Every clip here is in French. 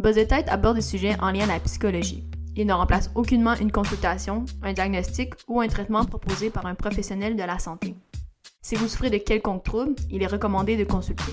Buzz Tête aborde des sujets en lien à la psychologie. Il ne remplace aucunement une consultation, un diagnostic ou un traitement proposé par un professionnel de la santé. Si vous souffrez de quelconque trouble, il est recommandé de consulter.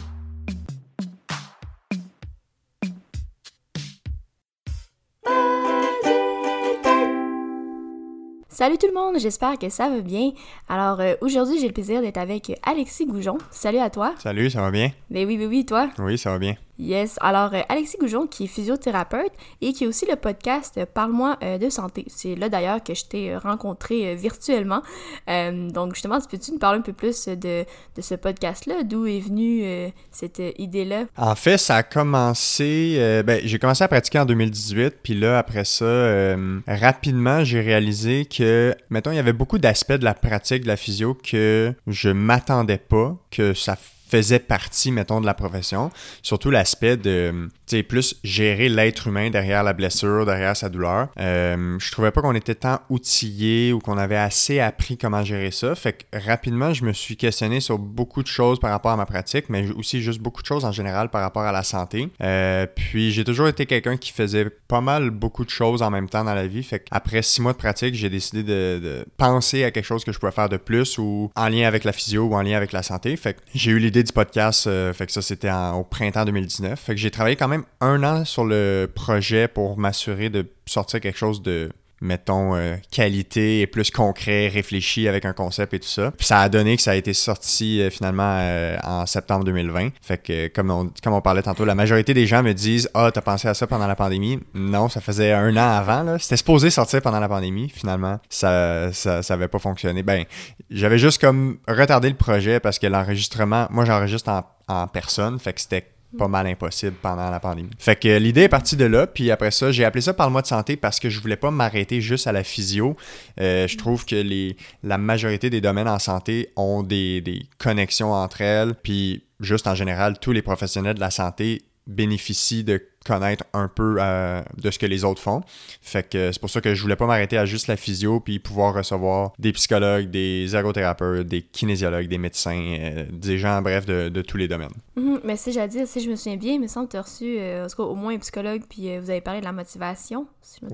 Salut tout le monde, j'espère que ça va bien. Alors euh, aujourd'hui, j'ai le plaisir d'être avec Alexis Goujon. Salut à toi. Salut, ça va bien? Ben oui, oui, oui, toi? Oui, ça va bien. Yes. Alors, euh, Alexis Goujon, qui est physiothérapeute et qui a aussi le podcast Parle-moi euh, de santé. C'est là d'ailleurs que je t'ai euh, rencontré virtuellement. donc, justement, peux-tu nous parler un peu plus de, de ce podcast-là? D'où est venue cette idée-là? En fait, ça a commencé. ben, j'ai commencé à pratiquer en 2018, puis là, après ça, rapidement, j'ai réalisé que, mettons, il y avait beaucoup d'aspects de la pratique de la physio que je m'attendais pas que ça faisait partie, mettons, de la profession. Surtout l'aspect de, tu sais, plus gérer l'être humain derrière la blessure, derrière sa douleur. Euh, je trouvais pas qu'on était tant outillé ou qu'on avait assez appris comment gérer ça. Fait que rapidement, je me suis questionné sur beaucoup de choses par rapport à ma pratique, mais aussi juste beaucoup de choses en général par rapport à la santé. Euh, puis j'ai toujours été quelqu'un qui faisait pas mal beaucoup de choses en même temps dans la vie. Fait qu'après six mois de pratique, j'ai décidé de, de, penser à quelque chose que je pouvais faire de plus ou en lien avec la physio ou en lien avec la santé. Fait que j'ai eu l'idée du podcast, euh, fait que ça c'était au printemps 2019. Fait que j'ai travaillé quand même un an sur le projet pour m'assurer de sortir quelque chose de mettons, euh, qualité et plus concret, réfléchi avec un concept et tout ça. Puis ça a donné que ça a été sorti euh, finalement euh, en septembre 2020. Fait que, comme on, comme on parlait tantôt, la majorité des gens me disent Ah, t'as pensé à ça pendant la pandémie? Non, ça faisait un an avant. Là. C'était supposé sortir pendant la pandémie. Finalement, ça, ça, ça pas fonctionné. Ben, j'avais juste comme retardé le projet parce que l'enregistrement, moi j'enregistre en, en personne. Fait que c'était pas mal impossible pendant la pandémie. Fait que l'idée est partie de là, puis après ça, j'ai appelé ça par le mois de santé parce que je voulais pas m'arrêter juste à la physio. Euh, je trouve que les, la majorité des domaines en santé ont des, des connexions entre elles, puis juste en général, tous les professionnels de la santé bénéficient de connaître un peu euh, de ce que les autres font. Fait que c'est pour ça que je voulais pas m'arrêter à juste la physio puis pouvoir recevoir des psychologues, des ergothérapeutes, des kinésiologues, des médecins, euh, des gens, bref, de, de tous les domaines. Mhm. mais si j'ai dit, si je me souviens bien, il me semble que tu as reçu euh, au moins un psychologue puis vous avez parlé de la motivation.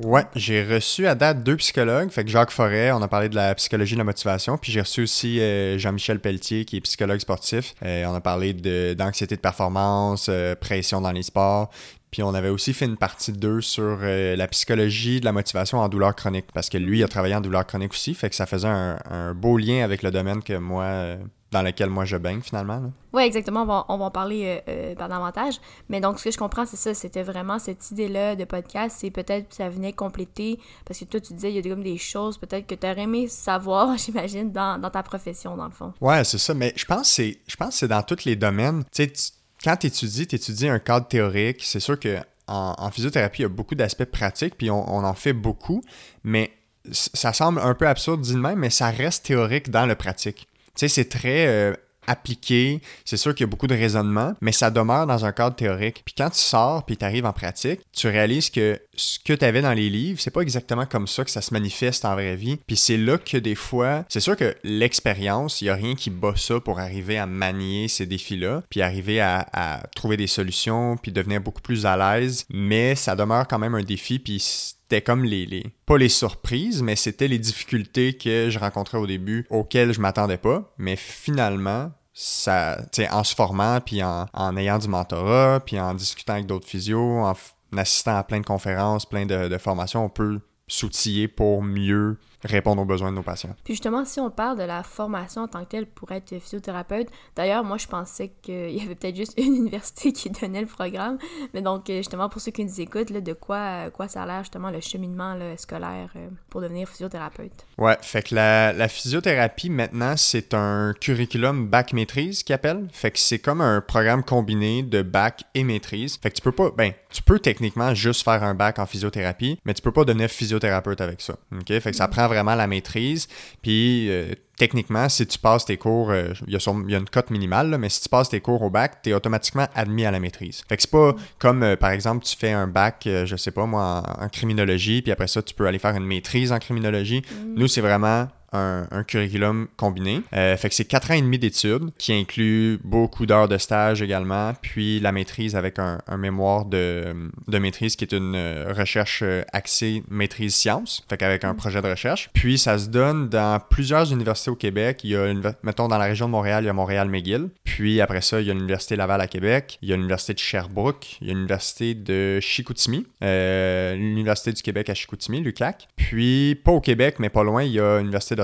ouais, j'ai reçu à date deux psychologues. Fait que Jacques Forêt, on a parlé de la psychologie de la motivation. Puis j'ai reçu aussi Jean-Michel Pelletier, qui est psychologue sportif. on a parlé d'anxiété de, de performance, pression dans les sports. Puis on avait aussi fait une partie 2 sur euh, la psychologie de la motivation en douleur chronique, parce que lui, il a travaillé en douleur chronique aussi, fait que ça faisait un, beau lien avec le domaine que moi, euh, dans lequel moi je baigne finalement. Oui, exactement, on va, on va en parler euh, davantage. Mais donc, ce que je comprends, c'est ça, c'était vraiment cette idée-là de podcast, c'est peut-être que ça venait compléter, parce que toi, tu disais, il y a comme des choses peut-être que tu aurais aimé savoir, j'imagine, dans, dans, ta profession, dans le fond. Ouais, c'est ça, mais je pense que c'est dans tous les domaines. Tu sais, quand tu étudies, tu étudies un cadre théorique. C'est sûr que en, physiothérapie, il y a beaucoup d'aspects pratiques, puis on, en fait beaucoup, mais ça semble un peu absurde dit même, mais ça reste théorique dans le pratique. Tu sais, c'est très euh, appliqué. C'est sûr qu'il y a beaucoup de raisonnement, mais ça demeure dans un cadre théorique. Puis quand tu sors puis tu arrives en pratique, tu réalises que ce que tu avais dans les livres, c'est pas exactement comme ça que ça se manifeste en vraie vie. Puis c'est là que des fois, c'est sûr que l'expérience, il y a rien qui bat ça pour arriver à manier ces défis-là, puis arriver à, trouver des solutions, puis devenir beaucoup plus à l'aise, mais ça demeure quand même un défi, puis c'était comme les, les, pas les surprises, mais c'était les difficultés que je rencontrais au début auxquelles je m'attendais pas. Mais finalement, ça, en se formant, puis en, en, ayant du mentorat, puis en discutant avec d'autres physios, en, assistant à plein de conférences, plein de, de formations, on peut s'outiller pour mieux répondre aux besoins de nos patients. Puis justement, si on parle de la formation en tant que telle pour être physiothérapeute, d'ailleurs, moi, je pensais qu'il y avait peut-être juste une université qui donnait le programme, mais donc, euh, justement, pour ceux qui nous écoutent, là, de quoi, quoi ça a l'air, justement, le cheminement scolaire euh, pour devenir physiothérapeute? Ouais, fait que la, la physiothérapie, maintenant, c'est un curriculum bac-maîtrise qui appelle. Fait que c'est comme un programme combiné de bac et maîtrise. Fait que tu peux pas, ben, tu peux techniquement juste faire un bac en physiothérapie, mais tu peux pas devenir physiothérapeute avec ça. OK? Fait que ça mm. prend vraiment la maîtrise. Puis euh, techniquement, si tu passes tes cours, euh, il y, a une cote minimale, mais si tu passes tes cours au bac, tu es automatiquement admis à la maîtrise. Fait que c'est pas comme, euh, par exemple, tu fais un bac, je sais pas moi, en, criminologie, puis après ça, tu peux aller faire une maîtrise en criminologie. Mm. Nous, c'est vraiment un, curriculum combiné. Euh, fait que c'est quatre ans et demi d'études qui inclut beaucoup d'heures de stage également, puis la maîtrise avec un, mémoire de, de, maîtrise qui est une euh, recherche euh, axée maîtrise sciences, fait qu'avec un mm. projet de recherche. Puis ça se donne dans plusieurs universités au Québec. Il y a, mettons, dans la région de Montréal, il y a Montréal-McGill. Puis après ça, il y a l'Université Laval à Québec, il y a l'Université de Sherbrooke, il y a l'Université de Chicoutimi, l'Université du Québec à Chicoutimi, l'UQAC. Puis, pas au Québec, mais pas loin, il y a l'Université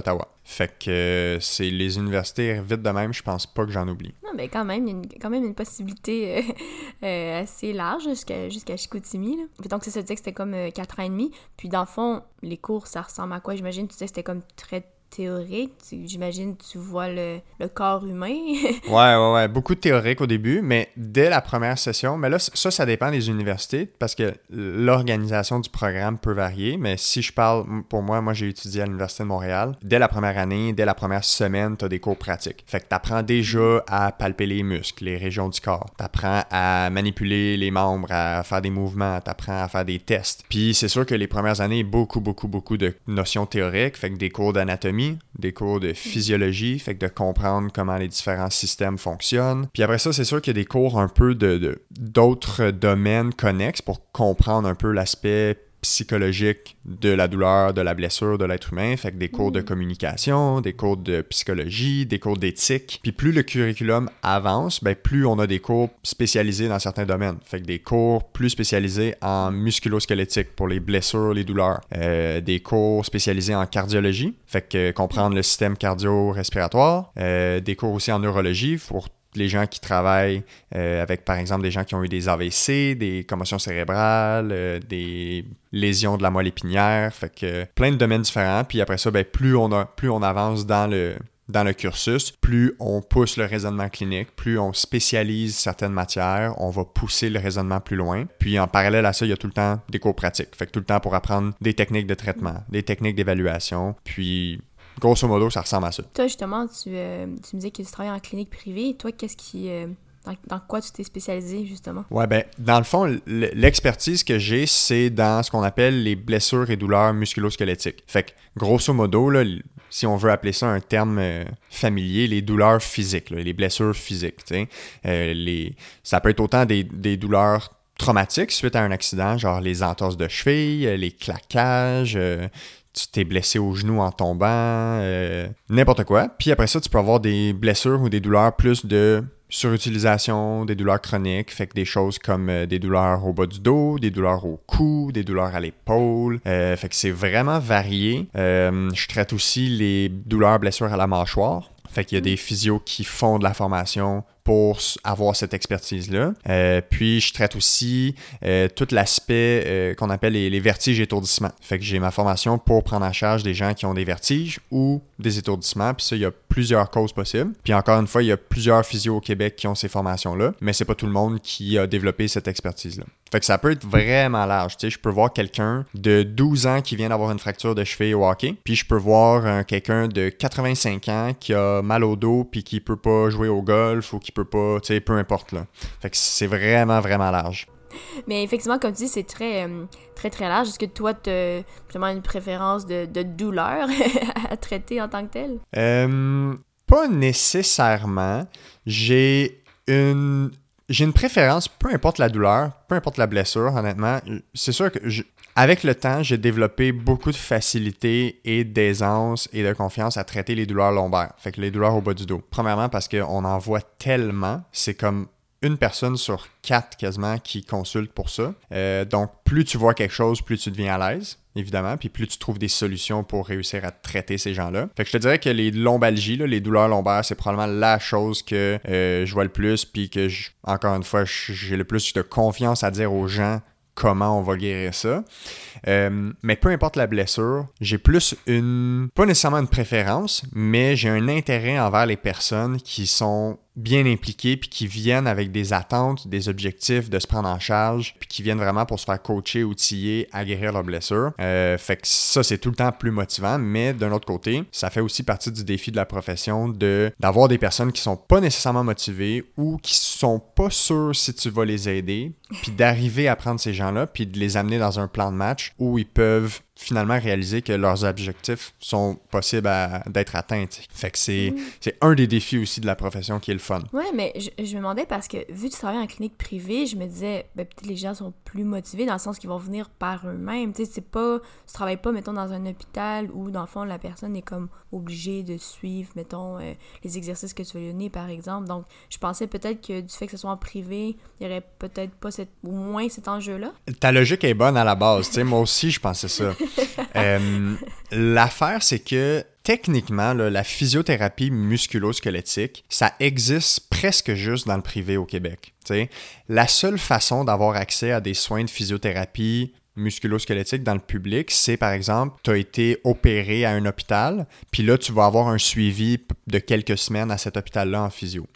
Fait que euh, c'est les universités vite de même, je pense pas que j'en oublie. Non, mais quand même, il y a une, quand même une possibilité euh, euh, assez large jusqu'à jusqu'à Chicoutimi. Donc, ça se disait que c'était comme 4 ans et demi. Puis, dans le fond, les cours, ça ressemble à quoi? J'imagine, tu que c'était comme très théorique. J'imagine tu vois le, le corps humain. ouais, ouais, ouais. Beaucoup de théorique au début, mais dès la première session, mais là, ça, ça dépend des universités parce que l'organisation du programme peut varier. Mais si je parle, pour moi, moi, j'ai étudié à l'Université de Montréal. Dès la première année, dès la première semaine, tu as des cours pratiques. Fait que tu apprends déjà à palper les muscles, les régions du corps. Tu apprends à manipuler les membres, à faire des mouvements, tu apprends à faire des tests. Puis c'est sûr que les premières années, beaucoup, beaucoup, beaucoup de notions théoriques. Fait que des cours d'anatomie des cours de physiologie, fait que de comprendre comment les différents systèmes fonctionnent. Puis après ça, c'est sûr qu'il y a des cours un peu de d'autres domaines connexes pour comprendre un peu l'aspect psychologique de la douleur, de la blessure de l'être humain. Fait que des cours de mm. communication, des cours de psychologie, des cours d'éthique. Puis plus le curriculum avance, ben plus on a des cours spécialisés dans certains domaines. Fait que des cours plus spécialisés en musculo-squelettique pour les blessures, les douleurs. Euh, des cours spécialisés en cardiologie. Fait que comprendre le système cardio-respiratoire. Euh, des cours aussi en neurologie pour les gens qui travaillent euh, avec, par exemple, des gens qui ont eu des AVC, des commotions cérébrales, euh, des lésions de la moelle épinière, fait que plein de domaines différents. Puis après ça, ben, plus, on a, plus on avance dans le, dans le cursus, plus on pousse le raisonnement clinique, plus on spécialise certaines matières, on va pousser le raisonnement plus loin. Puis en parallèle à ça, il y a tout le temps des cours pratiques. Fait que tout le temps pour apprendre des techniques de traitement, des techniques d'évaluation, puis Grosso modo, ça ressemble à ça. Toi, justement, tu, euh, tu me disais que tu travailles en clinique privée. Toi, qu'est-ce qui. Euh, dans, quoi tu t'es spécialisé, justement? Ouais, ben, dans le fond, l'expertise que j'ai, c'est dans ce qu'on appelle les blessures et douleurs musculo-squelettiques. Fait que, grosso modo, là, si on veut appeler ça un terme euh, familier, les douleurs physiques, les blessures physiques. les... Ça peut être autant des, des douleurs traumatiques suite à un accident, genre les entorses de cheville, les claquages, tu t'es blessé au genou en tombant, euh, n'importe quoi. Puis après ça, tu peux avoir des blessures ou des douleurs plus de surutilisation, des douleurs chroniques, fait que des choses comme euh, des douleurs au bas du dos, des douleurs au cou, des douleurs à l'épaule, euh, fait que c'est vraiment varié. je traite aussi les douleurs blessures à la mâchoire. Fait qu'il y a des physios qui font de la formation pour avoir cette expertise-là. Euh, puis, je traite aussi euh, tout l'aspect euh, qu'on appelle les, vertiges étourdissements. Fait que j'ai ma formation pour prendre en charge des gens qui ont des vertiges ou des étourdissements. Puis ça, il y a plusieurs causes possibles. Puis encore une fois, il y a plusieurs physios au Québec qui ont ces formations-là, mais c'est pas tout le monde qui a développé cette expertise-là. Fait que ça peut être vraiment large. Tu sais, je peux voir quelqu'un de 12 ans qui vient d'avoir une fracture de cheville au hockey, puis je peux voir quelqu'un de 85 ans qui a mal au dos puis qui peut pas jouer au golf ou qui peut pas, tu sais, peu importe là. Fait que c'est vraiment vraiment large. Mais effectivement, comme tu dis, c'est très, euh, très, très large. Est-ce que toi, tu as justement une préférence de, de douleur à traiter en tant que tel? Euh, pas nécessairement. J'ai une, j'ai une préférence, peu importe la douleur, peu importe la blessure, honnêtement. C'est sûr que avec le temps, j'ai développé beaucoup de facilité et d'aisance et de confiance à traiter les douleurs lombaires, fait que les douleurs au bas du dos. Premièrement parce qu'on en voit tellement, c'est comme une personne sur quatre quasiment qui consulte pour ça. Euh, donc, plus tu vois quelque chose, plus tu deviens à l'aise, évidemment, puis plus tu trouves des solutions pour réussir à traiter ces gens-là. Fait que je te dirais que les lombalgies, les douleurs lombaires, c'est probablement la chose que euh, je vois le plus, puis que, encore une fois, j'ai le plus de confiance à dire aux gens comment on va guérir ça. Euh, mais peu importe la blessure, j'ai plus une, pas nécessairement une préférence, mais j'ai un intérêt envers les personnes qui sont bien impliqués puis qui viennent avec des attentes, des objectifs de se prendre en charge puis qui viennent vraiment pour se faire coacher, outiller, à guérir leurs blessures. Euh, fait que ça, c'est tout le temps plus motivant, mais d'un autre côté, ça fait aussi partie du défi de la profession de d'avoir des personnes qui sont pas nécessairement motivées ou qui sont pas sûres si tu vas les aider puis d'arriver à prendre ces gens-là puis de les amener dans un plan de match où ils peuvent finalement réaliser que leurs objectifs sont possibles d'être atteints. Fait que c'est c'est un des défis aussi de la profession qui est le fun. Ouais, mais je, je me demandais parce que vu que tu travailles en clinique privée, je me disais, ben, peut-être les gens sont plus motivés dans le sens qu'ils vont venir par eux-mêmes. Tu sais, c'est pas, tu travailles pas, mettons, dans un hôpital où, dans le fond, la personne est comme obligée de suivre, mettons, euh, les exercices que tu vas lui donner, par exemple. Donc, je pensais peut-être que du fait que ce soit en privé, il y aurait peut-être pas cette, au moins cet enjeu-là. Ta logique est bonne à la base, tu sais, moi aussi, je pensais ça. Euh, l'affaire, c'est que techniquement, la physiothérapie musculo-squelettique, ça existe presque juste dans le privé au Québec. La seule façon d'avoir accès à des soins de physiothérapie musculo-squelettique dans le public, c'est par exemple, tu as été opéré à un hôpital, puis là, tu vas avoir un suivi de quelques semaines à cet hôpital-là en physio.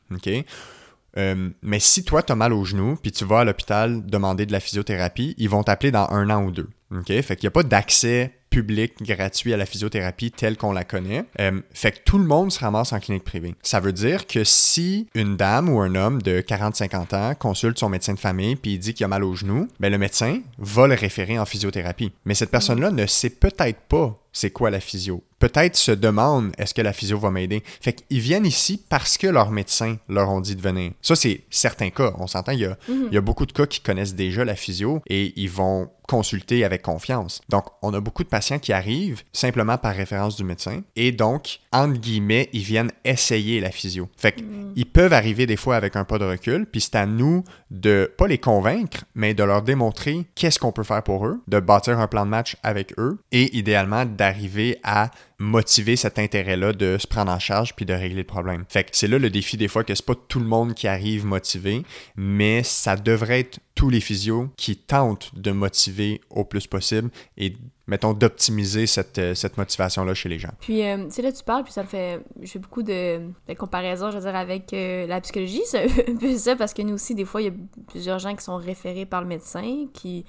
Euh, mais si toi, tu mal au genou, puis tu vas à l'hôpital demander de la physiothérapie, ils vont t'appeler dans un an ou deux. OK? Fait qu'il n'y a pas d'accès public gratuit à la physiothérapie telle qu'on la connaît. Euh, fait que tout le monde se ramasse en clinique privée. Ça veut dire que si une dame ou un homme de 40-50 ans consulte son médecin de famille puis il dit qu'il a mal au genou, ben le médecin va le référer en physiothérapie. Mais cette personne-là ne sait peut-être pas c'est quoi la physio? Peut-être se demande est-ce que la physio va m'aider? Fait qu'ils viennent ici parce que leurs médecins leur ont dit de venir. Ça, c'est certains cas. On s'entend, il y, a, mhm. il y a beaucoup de cas qui connaissent déjà la physio et ils vont consulter avec confiance. Donc, on a beaucoup de patients qui arrivent simplement par référence du médecin et donc, entre guillemets, ils viennent essayer la physio. Fait qu'ils mhm. peuvent arriver des fois avec un pas de recul, puis c'est à nous de pas les convaincre, mais de leur démontrer qu'est-ce qu'on peut faire pour eux, de bâtir un plan de match avec eux et idéalement d'arriver à motiver cet intérêt-là de se prendre en charge puis de régler le problème. Fait que c'est là le défi des fois que c'est pas tout le monde qui arrive motivé, mais ça devrait être tous les physios qui tentent de motiver au plus possible et mettons d'optimiser cette, euh, cette motivation-là chez les gens. Puis, euh, tu sais, là, tu parles, puis ça me fait... Je fais beaucoup de, comparaisons, je veux dire, avec euh, la psychologie, c'est un peu ça, parce que nous aussi, des fois, il y a plusieurs gens qui sont référés par le médecin, qui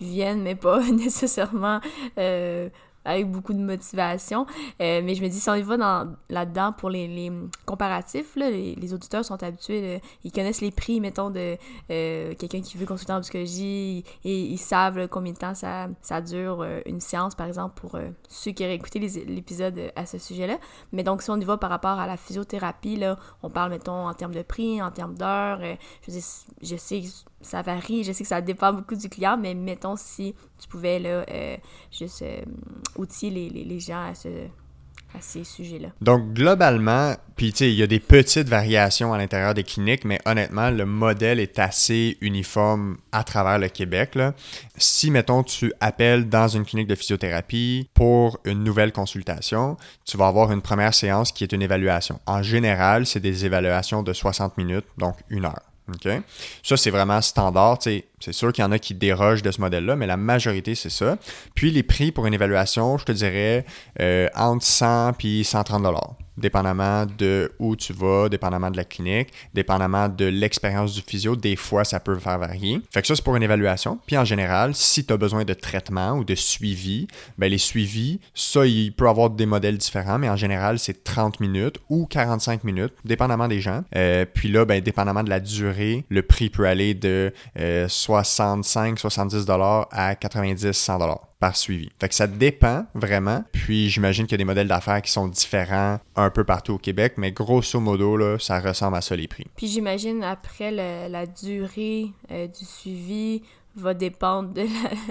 viennent, mais pas nécessairement avec beaucoup de motivation. Euh, mais je me dis, si on y va dans, là-dedans pour les, les comparatifs, là, les, auditeurs sont habitués, ils connaissent les prix, mettons, de euh, quelqu'un qui veut consulter en psychologie et ils savent combien de temps ça, ça dure euh, une séance, par exemple, pour ceux qui auraient écouté l'épisode à ce sujet-là. Mais donc, si on y va par rapport à la physiothérapie, là, on parle, mettons, en termes de prix, en termes d'heures. je, je sais ça varie, je sais que ça dépend beaucoup du client, mais mettons si tu pouvais là, euh, juste euh, outiller les, les, gens à, ce, à ces sujets-là. Donc, globalement, puis tu sais, il y a des petites variations à l'intérieur des cliniques, mais honnêtement, le modèle est assez uniforme à travers le Québec. Si, mettons, tu appelles dans une clinique de physiothérapie pour une nouvelle consultation, tu vas avoir une première séance qui est une évaluation. En général, c'est des évaluations de 60 minutes, donc une heure. OK? Ça, c'est vraiment standard. C'est sûr qu'il y en a qui dérogent de ce modèle-là, mais la majorité, c'est ça. Puis les prix pour une évaluation, je te dirais euh, entre 100 et 130 dépendamment de où tu vas, dépendamment de la clinique, dépendamment de l'expérience du physio, des fois ça peut faire varier. Fait que ça c'est pour une évaluation. Puis en général, si tu as besoin de traitement ou de suivi, ben les suivis, ça il peut avoir des modèles différents, mais en général c'est 30 minutes ou 45 minutes, dépendamment des gens. Euh, puis là, ben dépendamment de la durée, le prix peut aller de 65-70 euh, dollars à 90-100 dollars suivi. Ça dépend vraiment. Puis j'imagine qu'il y a des modèles d'affaires qui sont différents un peu partout au Québec, mais grosso modo, ça ressemble à ça les prix. Puis j'imagine après la durée euh, du suivi va dépendre de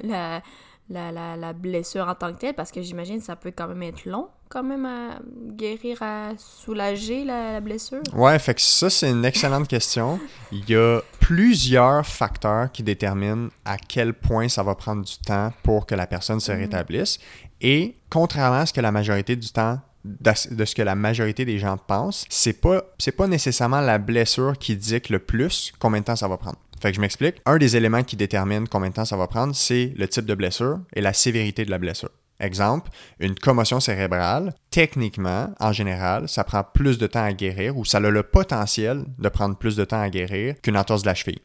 la la, la, la, blessure en tant que telle, parce que j'imagine que ça peut quand même être long, quand même, à guérir, à soulager la, blessure? Ouais, fait que ça, c'est une excellente question. Il y a plusieurs facteurs qui déterminent à quel point ça va prendre du temps pour que la personne se mhm. rétablisse. Et contrairement à ce que la majorité du temps de ce que la majorité des gens pensent, c'est pas c'est pas nécessairement la blessure qui dicte le plus combien de temps ça va prendre. Fait que je m'explique. Un des éléments qui détermine combien de temps ça va prendre, c'est le type de blessure et la sévérité de la blessure. Exemple, une commotion cérébrale, techniquement, en général, ça prend plus de temps à guérir ou ça a le potentiel de prendre plus de temps à guérir qu'une entorse de la cheville.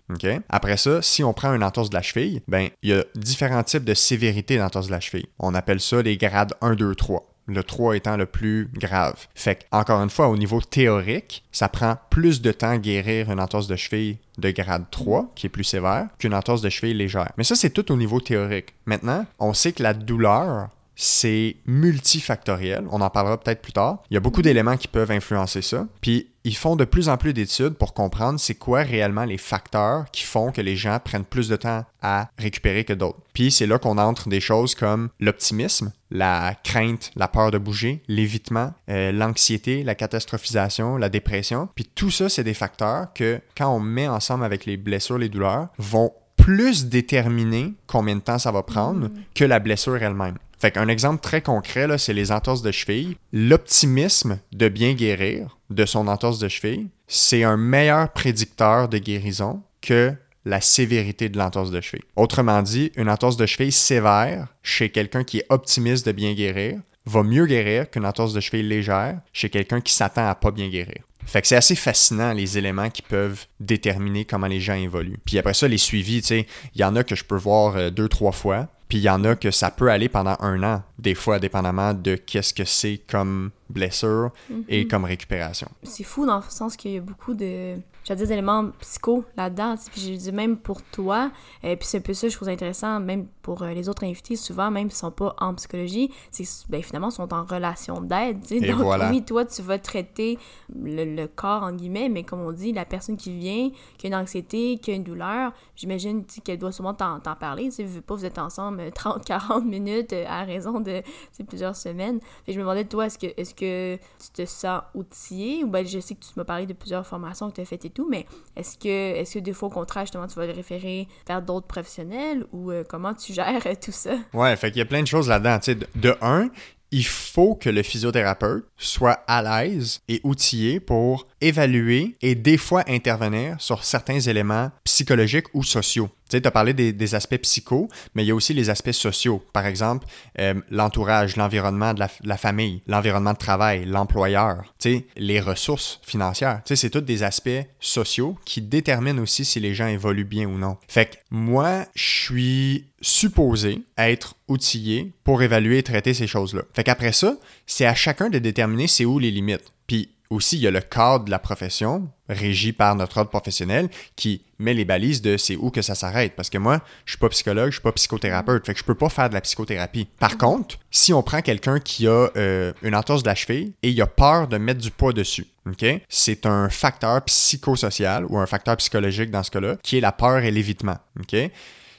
Après ça, si on prend une entorse de la cheville, ben, il y a différents types de sévérité d'entorse de la cheville. On appelle ça les grades 1, 2, 3 le 3 étant le plus grave. Fait encore une fois, au niveau théorique, ça prend plus de temps à guérir une entorse de cheville de grade 3, qui est plus sévère, qu'une entorse de cheville légère. Mais ça, c'est tout au niveau théorique. Maintenant, on sait que la douleur c'est multifactoriel. On en parlera peut-être plus tard. Il y a beaucoup d'éléments qui peuvent influencer ça. Puis ils font de plus en plus d'études pour comprendre c'est quoi réellement les facteurs qui font que les gens prennent plus de temps à récupérer que d'autres. Puis c'est là qu'on entre des choses comme l'optimisme, la crainte, la peur de bouger, l'évitement, euh, l'anxiété, la catastrophisation, la dépression. Puis tout ça, c'est des facteurs que quand on met ensemble avec les blessures, les douleurs, vont plus déterminer combien de temps ça va prendre que la blessure elle-même. Fait qu'un exemple très concret, là, c'est les entorses de cheville. L'optimisme de bien guérir de son entorse de cheville, c'est un meilleur prédicteur de guérison que la sévérité de l'entorse de cheville. Autrement dit, une entorse de cheville sévère chez quelqu'un qui est optimiste de bien guérir va mieux guérir qu'une entorse de cheville légère chez quelqu'un qui s'attend à pas bien guérir. Fait que c'est assez fascinant les éléments qui peuvent déterminer comment les gens évoluent. Puis après ça, les suivis, tu sais, il y en a que je peux voir euh, deux, trois fois. Puis il y en a que ça peut aller pendant un an, des fois, dépendamment de qu'est-ce que c'est comme blessure et Mhm. comme récupération. C'est fou dans le sens qu'il y a beaucoup de, j'allais dire, des éléments psycho là-dedans. Puis j'ai dit même pour toi, et puis c'est un peu ça, je trouve intéressant, même pour euh, les autres invités, souvent, même s'ils sont pas en psychologie, c'est ben, finalement, ils sont en relation d'aide. Donc voilà. oui, toi, tu vas traiter le, le corps, en guillemets, mais comme on dit, la personne qui vient, qui a une anxiété, qui a une douleur, j'imagine qu'elle doit sûrement t'en parler. Tu vu pas, vous êtes ensemble euh, 30-40 minutes euh, à raison de plusieurs semaines. Fait je me demandais, toi, est-ce que, est que tu te sens outillé? Ou ben, je sais que tu m'as parlé de plusieurs formations que tu as faites et tout, mais est-ce que, est que des fois, au contraire, justement, tu vas le référer vers d'autres professionnels? Ou euh, comment tu gères euh, tout ça? Ouais, fait qu'il y a plein de choses là-dedans. De un, il faut que le physiothérapeute soit à l'aise et outillé pour évaluer et des fois intervenir sur certains éléments psychologiques ou sociaux. Tu sais, as parlé des, aspects psychos, mais il y a aussi les aspects sociaux. Par exemple, euh, l'entourage, l'environnement de la, famille, l'environnement de travail, l'employeur, tu les ressources financières. Tu sais, c'est tous des aspects sociaux qui déterminent aussi si les gens évoluent bien ou non. Fait que moi, je suis supposé être outillé pour évaluer et traiter ces choses-là. Fait qu'après ça, c'est à chacun de déterminer c'est où les limites. Puis aussi, il y a le cadre de la profession, régi par notre ordre professionnel, qui met les balises de c'est où que ça s'arrête. Parce que moi, je suis pas psychologue, je suis pas psychothérapeute, fait que je peux pas faire de la psychothérapie. Par contre, si on prend quelqu'un qui a euh, une entorse de la cheville et il a peur de mettre du poids dessus, c'est un facteur psychosocial ou un facteur psychologique dans ce cas-là, qui est la peur et l'évitement.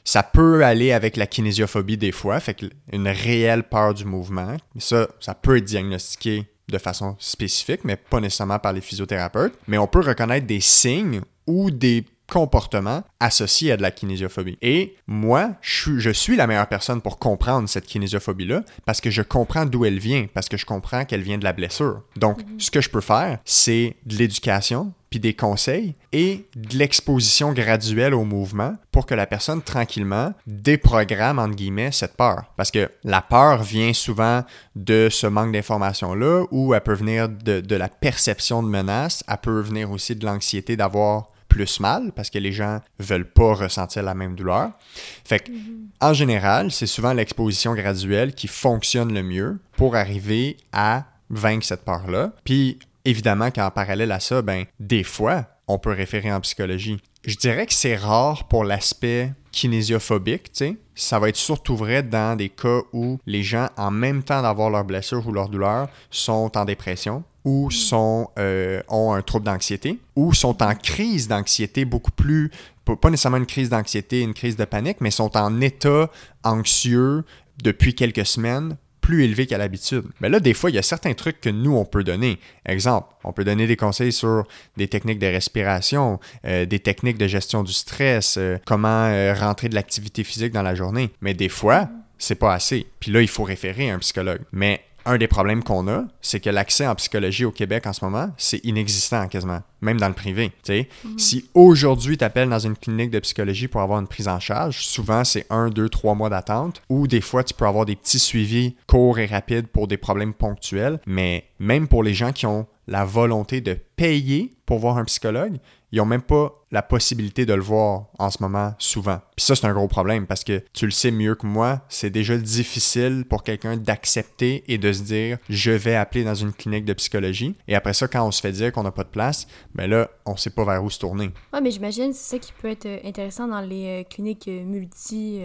Ça peut aller avec la kinésiophobie des fois, fait une réelle peur du mouvement. Ça, ça peut être diagnostiqué de façon spécifique, mais pas nécessairement par les physiothérapeutes. Mais on peut reconnaître des signes ou des comportements associés à de la kinésiophobie. Et moi, je suis, la meilleure personne pour comprendre cette kinésiophobie-là parce que je comprends d'où elle vient, parce que je comprends qu'elle vient de la blessure. Donc, ce que je peux faire, c'est de l'éducation, puis des conseils et de l'exposition graduelle au mouvement pour que la personne tranquillement déprogramme entre guillemets cette peur. Parce que la peur vient souvent de ce manque d'information-là ou elle peut venir de, de la perception de menace, elle peut venir aussi de l'anxiété d'avoir plus mal parce que les gens veulent pas ressentir la même douleur. Fait que, en général, c'est souvent l'exposition graduelle qui fonctionne le mieux pour arriver à vaincre cette peur-là. Puis, évidemment qu'en parallèle à ça, ben, des fois, on peut référer en psychologie. Je dirais que c'est rare pour l'aspect tu sais. Ça va être surtout vrai dans des cas où les gens, en même temps d'avoir leur blessure ou leur douleur, sont en dépression ou sont, euh, ont un trouble d'anxiété ou sont en crise d'anxiété beaucoup plus, pas nécessairement une crise d'anxiété, une crise de panique, mais sont en état anxieux depuis quelques semaines plus élevé qu'à l'habitude. Mais là, des fois, il y a certains trucs que nous, on peut donner. Exemple, on peut donner des conseils sur des techniques de respiration, euh, des techniques de gestion du stress, euh, comment euh, rentrer de l'activité physique dans la journée. Mais des fois, c'est pas assez. Puis là, il faut référer à un psychologue. Mais un des problèmes qu'on a, c'est que l'accès en psychologie au Québec en ce moment, c'est inexistant quasiment, même dans le privé. sais. Si aujourd'hui tu appelles dans une clinique de psychologie pour avoir une prise en charge, souvent c'est un, deux, trois mois d'attente, ou des fois tu peux avoir des petits suivis courts et rapides pour des problèmes ponctuels, mais même pour les gens qui ont la volonté de payer pour voir un psychologue, ils n'ont même pas la possibilité de le voir en ce moment souvent. Puis ça, c'est un gros problème parce que tu le sais mieux que moi, c'est déjà difficile pour quelqu'un d'accepter et de se dire je vais appeler dans une clinique de psychologie. Et après ça, quand on se fait dire qu'on n'a pas de place, ben là, on sait pas vers où se tourner. Ouais, mais j'imagine c'est ça qui peut être euh, intéressant dans les euh, cliniques euh, multi.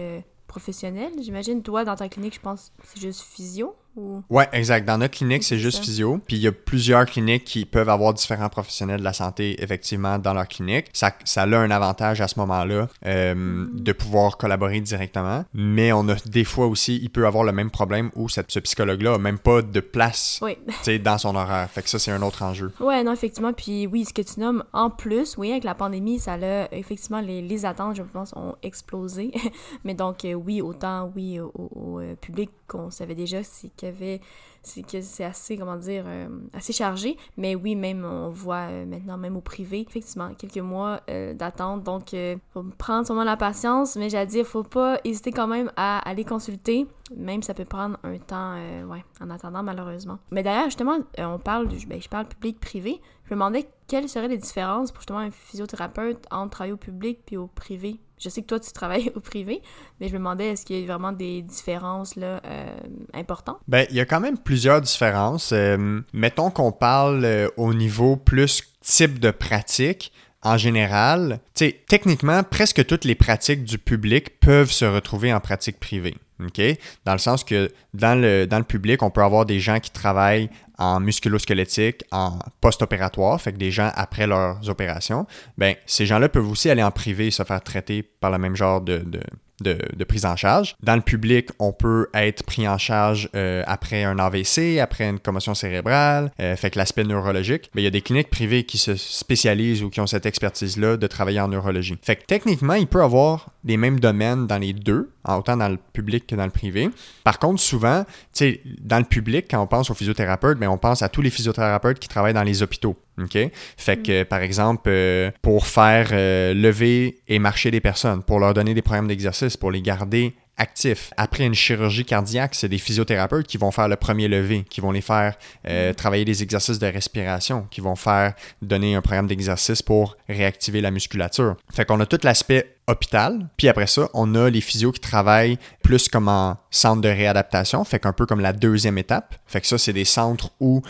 J'imagine, toi, dans ta clinique, je pense c'est juste physio ou... Ouais, exact. Dans notre clinique, c'est juste ça. physio. Puis il y a plusieurs cliniques qui peuvent avoir différents professionnels de la santé, effectivement, dans leur clinique. Ça, ça a un avantage à ce moment-là euh, de pouvoir collaborer directement. Mais on a des fois aussi, il peut avoir le même problème où cette, ce psychologue-là a même pas de place Oui. dans son horaire. Fait que ça, c'est un autre enjeu. Ouais, non, effectivement. Puis oui, ce que tu nommes en plus, oui, avec la pandémie, ça l'a effectivement les, les attentes, je pense, ont explosé. Mais donc, euh, oui, autant oui au, au, euh, public qu'on savait déjà, c'est qu'il c'est assez, comment dire, euh, assez chargé. Mais oui, même on voit euh, maintenant, même au privé, effectivement, quelques mois euh, d'attente. Donc, euh, faut prendre sûrement la patience, mais j'allais dire, faut pas hésiter quand même à aller consulter, même ça peut prendre un temps, ouais, en attendant, malheureusement. Mais d'ailleurs, justement, on parle, ben, je parle public-privé. Je me demandais quelles seraient les différences pour justement un physiothérapeute entre travailler au public puis au privé? Je sais que toi, tu travailles au privé, mais je me demandais, est-ce qu'il y a vraiment des différences là, euh, importantes? Ben, il y a quand même plusieurs différences. Euh, mettons qu'on parle euh, au niveau plus type de pratique. En général, techniquement, presque toutes les pratiques du public peuvent se retrouver en pratique privée. OK? Dans le sens que dans le, dans le public, on peut avoir des gens qui travaillent en musculo-squelettique, en post-opératoire, fait que des gens après leurs opérations. Ben, ces gens-là peuvent aussi aller en privé se faire traiter par le même genre de, de, de, prise en charge. Dans le public, on peut être pris en charge euh, après un AVC, après une commotion cérébrale, euh, fait que l'aspect neurologique. Mais il y a des cliniques privées qui se spécialisent ou qui ont cette expertise-là de travailler en neurologie. Fait que techniquement, il peut avoir les mêmes domaines dans les deux, autant dans le public que dans le privé. Par contre, souvent, tu sais, dans le public, quand on pense aux physiothérapeutes, ben, on pense à tous les physiothérapeutes qui travaillent dans les hôpitaux. OK? Fait que, par exemple, euh, pour faire euh, lever et marcher des personnes, pour leur donner des programmes d'exercice, pour les garder actifs. Après une chirurgie cardiaque, c'est des physiothérapeutes qui vont faire le premier lever, qui vont les faire euh, travailler des exercices de respiration, qui vont faire donner un programme d'exercice pour réactiver la musculature. Fait qu'on a tout l'aspect hôpital, puis après ça, on a les physios qui travaillent plus comme en centre de réadaptation, fait qu'un peu comme la deuxième étape. Fait que ça, c'est des centres où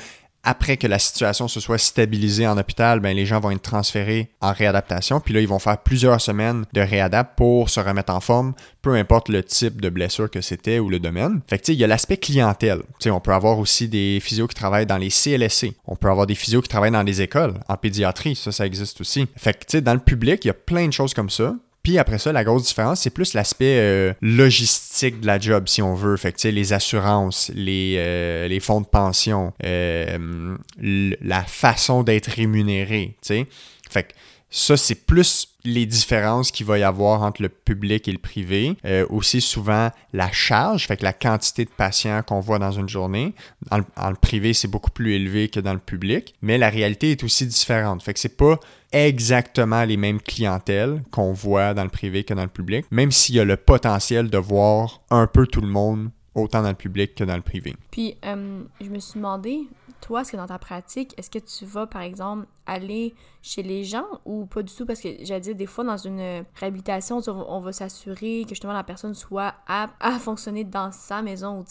après que la situation se soit stabilisée en hôpital, ben, les gens vont être transférés en réadaptation. Puis là, ils vont faire plusieurs semaines de réadap pour se remettre en forme, peu importe le type de blessure que c'était ou le domaine. Fait que, tu sais, il y a l'aspect clientèle. Tu sais, on peut avoir aussi des physios qui travaillent dans les CLSC. On peut avoir des physios qui travaillent dans des écoles, en pédiatrie. Ça, ça existe aussi. Fait que, tu sais, dans le public, il y a plein de choses comme ça. Puis après ça, la grosse différence, c'est plus l'aspect euh, logistique de la job, si on veut. Fait que, les assurances, les, euh, les fonds de pension, euh, la façon d'être rémunéré, tu sais. Fait que ça, c'est plus les différences qu'il va y avoir entre le public et le privé. Euh, aussi souvent la charge, fait que la quantité de patients qu'on voit dans une journée. Dans le, privé, c'est beaucoup plus élevé que dans le public, mais la réalité est aussi différente. Fait que c'est pas exactement les mêmes clientèles qu'on voit dans le privé que dans le public, même s'il y a le potentiel de voir un peu tout le monde autant dans le public que dans le privé. Puis, euh, je me suis demandé, toi, est-ce que dans ta pratique, est-ce que tu vas, par exemple, aller chez les gens ou pas du tout? Parce que, j'allais dire, des fois, dans une réhabilitation, on va, s'assurer que justement la personne soit apte à fonctionner dans sa maison ou,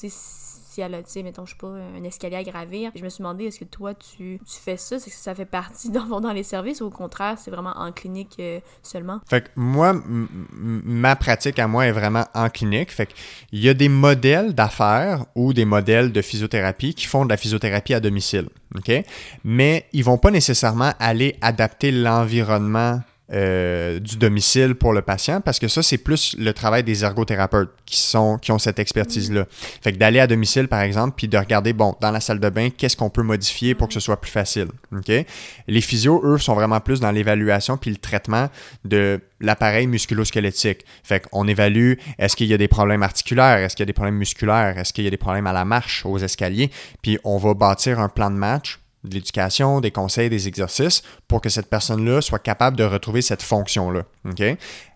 si elle tu sais, mettons, je sais pas, un escalier à gravir. Je me suis demandé, est-ce que toi, tu, tu fais ça? C'est que ça fait partie dans, dans les services ou au contraire, c'est vraiment en clinique euh, seulement? Fait que moi, ma pratique à moi est vraiment en clinique. Fait qu'il y a des modèles d'affaires ou des modèles de physiothérapie qui font de la physiothérapie à domicile. OK? Mais ils vont pas nécessairement aller adapter l'environnement euh, du domicile pour le patient parce que ça, c'est plus le travail des ergothérapeutes qui, sont, qui ont cette expertise-là. Fait que d'aller à domicile, par exemple, puis de regarder, bon, dans la salle de bain, qu'est-ce qu'on peut modifier pour que ce soit plus facile. Les physios, eux, sont vraiment plus dans l'évaluation puis le traitement de l'appareil musculo-squelettique. Fait qu'on évalue, est-ce qu'il y a des problèmes articulaires, est-ce qu'il y a des problèmes musculaires, est-ce qu'il y a des problèmes à la marche, aux escaliers, puis on va bâtir un plan de match de l'éducation, des conseils, des exercices pour que cette personne-là soit capable de retrouver cette fonction-là.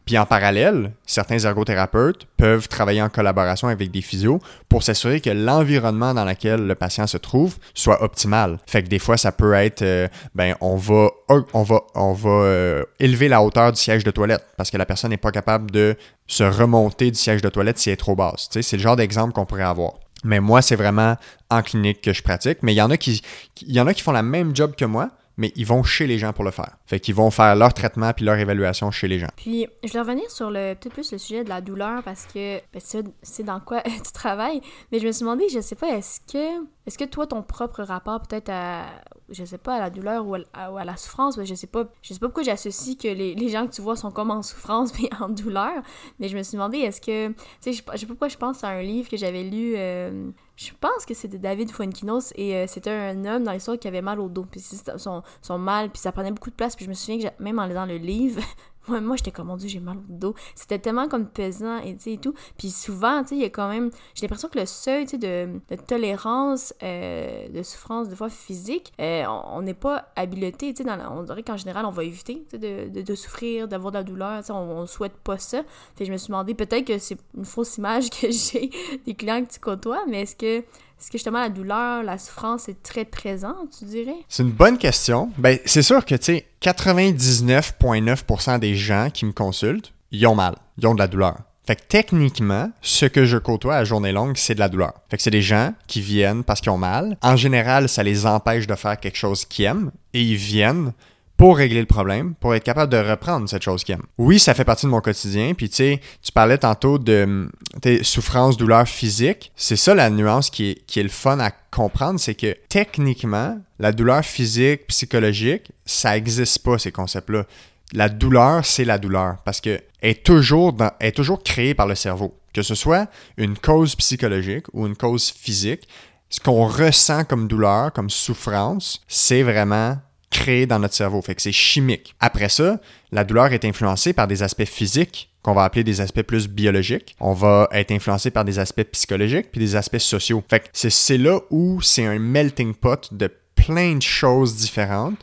Puis en parallèle, certains ergothérapeutes peuvent travailler en collaboration avec des physios pour s'assurer que l'environnement dans lequel le patient se trouve soit optimal. Fait que des fois, ça peut être, euh, ben, on va, on va, on va euh, élever la hauteur du siège de toilette parce que la personne n'est pas capable de se remonter du siège de toilette si elle est trop basse. C'est le genre d'exemple qu'on pourrait avoir. Mais moi, c'est vraiment en clinique que je pratique. Mais il y en a qui, il y en a qui font la même job que moi, mais ils vont chez les gens pour le faire. Fait qu'ils vont faire leur traitement puis leur évaluation chez les gens. Puis, je vais revenir sur le peut-être plus le sujet de la douleur parce que ben, c'est dans quoi tu travailles. Mais je me suis demandé, je sais pas, est-ce que est-ce que toi, ton propre rapport peut-être à, je sais pas, à la douleur ou à, la souffrance, ben, je sais pas, je sais pas pourquoi j'associe que les, gens que tu vois sont comme en souffrance mais en douleur, mais je me suis demandé, est-ce que, tu sais, je sais pas pourquoi je pense à un livre que j'avais lu, euh, je pense que c'était David Fuenquinos et euh, c'était un homme dans l'histoire qui avait mal au dos, puis son, son mal, puis ça prenait beaucoup de place, puis je me souviens que même en lisant le livre, moi, j'étais comme, mon Dieu, j'ai mal au dos. C'était tellement comme pesant et, et tout. Puis souvent, tu sais, il y a quand même... J'ai l'impression que le seuil, de, de, tolérance, euh, de souffrance, de fois physique, euh, on n'est pas habilité, tu sais, on dirait qu'en général, on va éviter, de, de, de, souffrir, d'avoir de la douleur, on, on, souhaite pas ça. Je me suis demandé, peut-être que c'est une fausse image que j'ai des clients que tu côtoies, mais est-ce que est-ce que justement la douleur, la souffrance est très présente, tu dirais? C'est une bonne question. Ben, c'est sûr que, tu sais, 99,9% des gens qui me consultent, ils ont mal, ils ont de la douleur. Fait que techniquement, ce que je côtoie à journée longue, c'est de la douleur. Fait que c'est des gens qui viennent parce qu'ils ont mal. En général, ça les empêche de faire quelque chose qu'ils aiment et ils viennent pour régler le problème, pour être capable de reprendre cette chose qu'ils aiment. Oui, ça fait partie de mon quotidien. Puis tu sais, tu parlais tantôt de tes souffrances, douleurs physiques. C'est ça la nuance qui est, qui est le fun à comprendre, c'est que techniquement, la douleur physique, psychologique, ça n'existe pas ces concepts-là. La douleur, c'est la douleur parce que est toujours dans, est toujours créée par le cerveau. Que ce soit une cause psychologique ou une cause physique, ce qu'on ressent comme douleur, comme souffrance, c'est vraiment créé dans notre cerveau. Fait que c'est chimique. Après ça, la douleur est influencée par des aspects physiques qu'on va appeler des aspects plus biologiques. On va être influencé par des aspects psychologiques puis des aspects sociaux. Fait que c'est là où c'est un melting pot de plein de choses différentes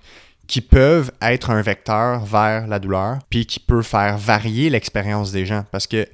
qui peuvent être un vecteur vers la douleur, puis qui peut faire varier l'expérience des gens. Parce que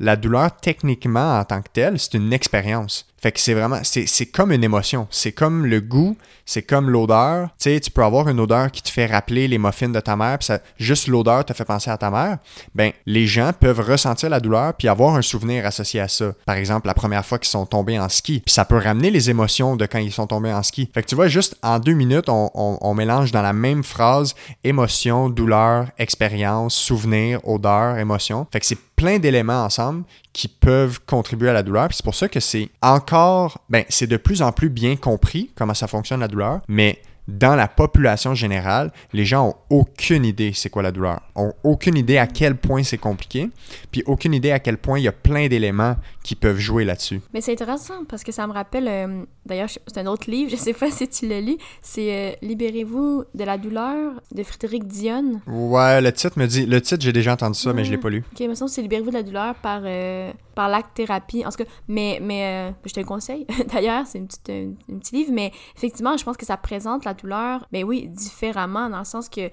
la douleur, techniquement, en tant que telle, c'est une expérience. Fait que c'est vraiment, c'est comme une émotion. C'est comme le goût, c'est comme l'odeur. Tu sais, tu peux avoir une odeur qui te fait rappeler les muffins de ta mère, puis juste l'odeur te fait penser à ta mère. Ben, les gens peuvent ressentir la douleur puis avoir un souvenir associé à ça. Par exemple, la première fois qu'ils sont tombés en ski. Puis ça peut ramener les émotions de quand ils sont tombés en ski. Fait que tu vois, juste en deux minutes, on, on mélange dans la même phrase émotion, douleur, expérience, souvenir, odeur, émotion. Fait que c'est plein d'éléments ensemble qui peuvent contribuer à la douleur. c'est pour ça que c'est encore, ben, c'est de plus en plus bien compris comment ça fonctionne la douleur, mais dans la population générale, les gens ont aucune idée c'est quoi la douleur, ont aucune idée à quel point c'est compliqué, puis aucune idée à quel point il y a plein d'éléments qui peuvent jouer là-dessus. Mais c'est intéressant parce que ça me rappelle, euh, d'ailleurs c'est un autre livre, je sais pas si tu l'as lu, c'est euh, Libérez-vous de la douleur de Frédéric Dionne. Ouais, le titre me dit, le titre j'ai déjà entendu ça, mais je l'ai pas lu. Ok, mais c'est Libérez-vous de la douleur par euh, par l'acte thérapie. En tout cas, mais mais je te le conseille. d'ailleurs, c'est une petite un, petit livre, mais effectivement, je pense que ça présente la douleur, mais oui, différemment, dans le sens que,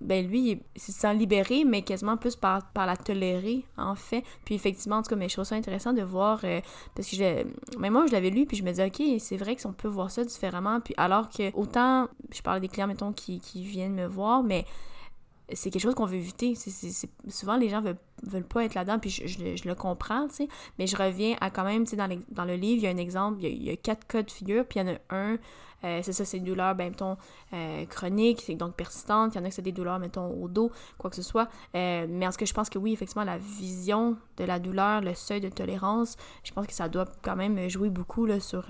ben lui, il se sent libéré, mais quasiment plus par, la tolérer, en fait. Puis effectivement, en tout cas, mais je trouve ça intéressant de voir, euh, parce que je, mais moi, je l'avais lu, puis je me disais, OK, c'est vrai qu'on peut voir ça différemment, puis alors que, autant, je parle des clients, mettons, qui, qui viennent me voir, mais c'est quelque chose qu'on veut éviter. C'est, souvent, les gens veulent, veulent pas être là-dedans, puis je, le comprends, tu sais. Mais je reviens à quand même, tu sais, dans, dans, le livre, il y a un exemple, il y a, quatre cas de figure, puis il y en a un euh, c'est ça, c'est une douleur, ben, mettons, euh, chronique, donc persistante. Il y en a que c'est des douleurs, mettons, au dos, quoi que ce soit. Euh, mais en ce que je pense que oui, effectivement, la vision de la douleur, le seuil de tolérance, je pense que ça doit quand même jouer beaucoup là, sur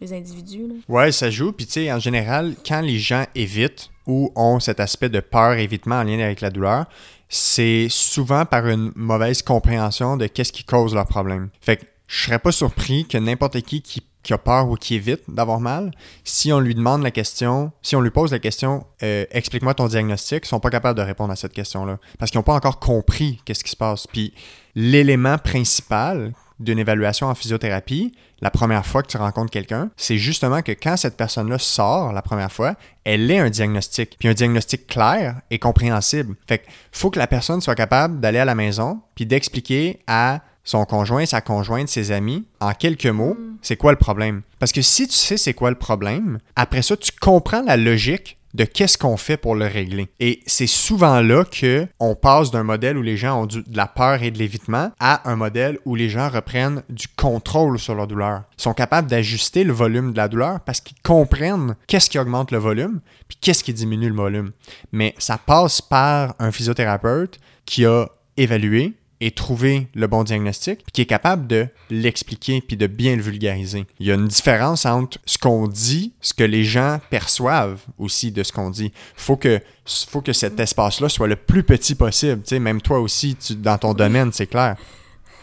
les individus. Là. Ouais, ça joue. Puis, tu sais, en général, quand les gens évitent ou ont cet aspect de peur-évitement en lien avec la douleur, c'est souvent par une mauvaise compréhension de qu'est-ce qui cause leur problème. Fait que je serais pas surpris que n'importe qui qui qui a peur ou qui évite d'avoir mal, si on lui demande la question, si on lui pose la question, euh, explique-moi ton diagnostic, ils sont pas capables de répondre à cette question-là parce qu'ils n'ont pas encore compris qu'est-ce qui se passe. Puis l'élément principal d'une évaluation en physiothérapie, la première fois que tu rencontres quelqu'un, c'est justement que quand cette personne-là sort la première fois, elle ait un diagnostic, puis un diagnostic clair et compréhensible. Fait que faut que la personne soit capable d'aller à la maison puis d'expliquer à son conjoint, sa conjointe, ses amis, en quelques mots, mm. c'est quoi le problème? Parce que si tu sais c'est quoi le problème, après ça, tu comprends la logique de qu'est-ce qu'on fait pour le régler. Et c'est souvent là que on passe d'un modèle où les gens ont de la peur et de l'évitement à un modèle où les gens reprennent du contrôle sur leur douleur. Ils sont capables d'ajuster le volume de la douleur parce qu'ils comprennent qu'est-ce qui augmente le volume puis qu'est-ce qui diminue le volume. Mais ça passe par un physiothérapeute qui a évalué, et trouver le bon diagnostic, puis qui est capable de l'expliquer puis de bien le vulgariser. Il y a une différence entre ce qu'on dit, ce que les gens perçoivent aussi de ce qu'on dit. Faut que faut que cet espace-là soit le plus petit possible. Tu sais, même toi aussi, tu, dans ton domaine, c'est clair.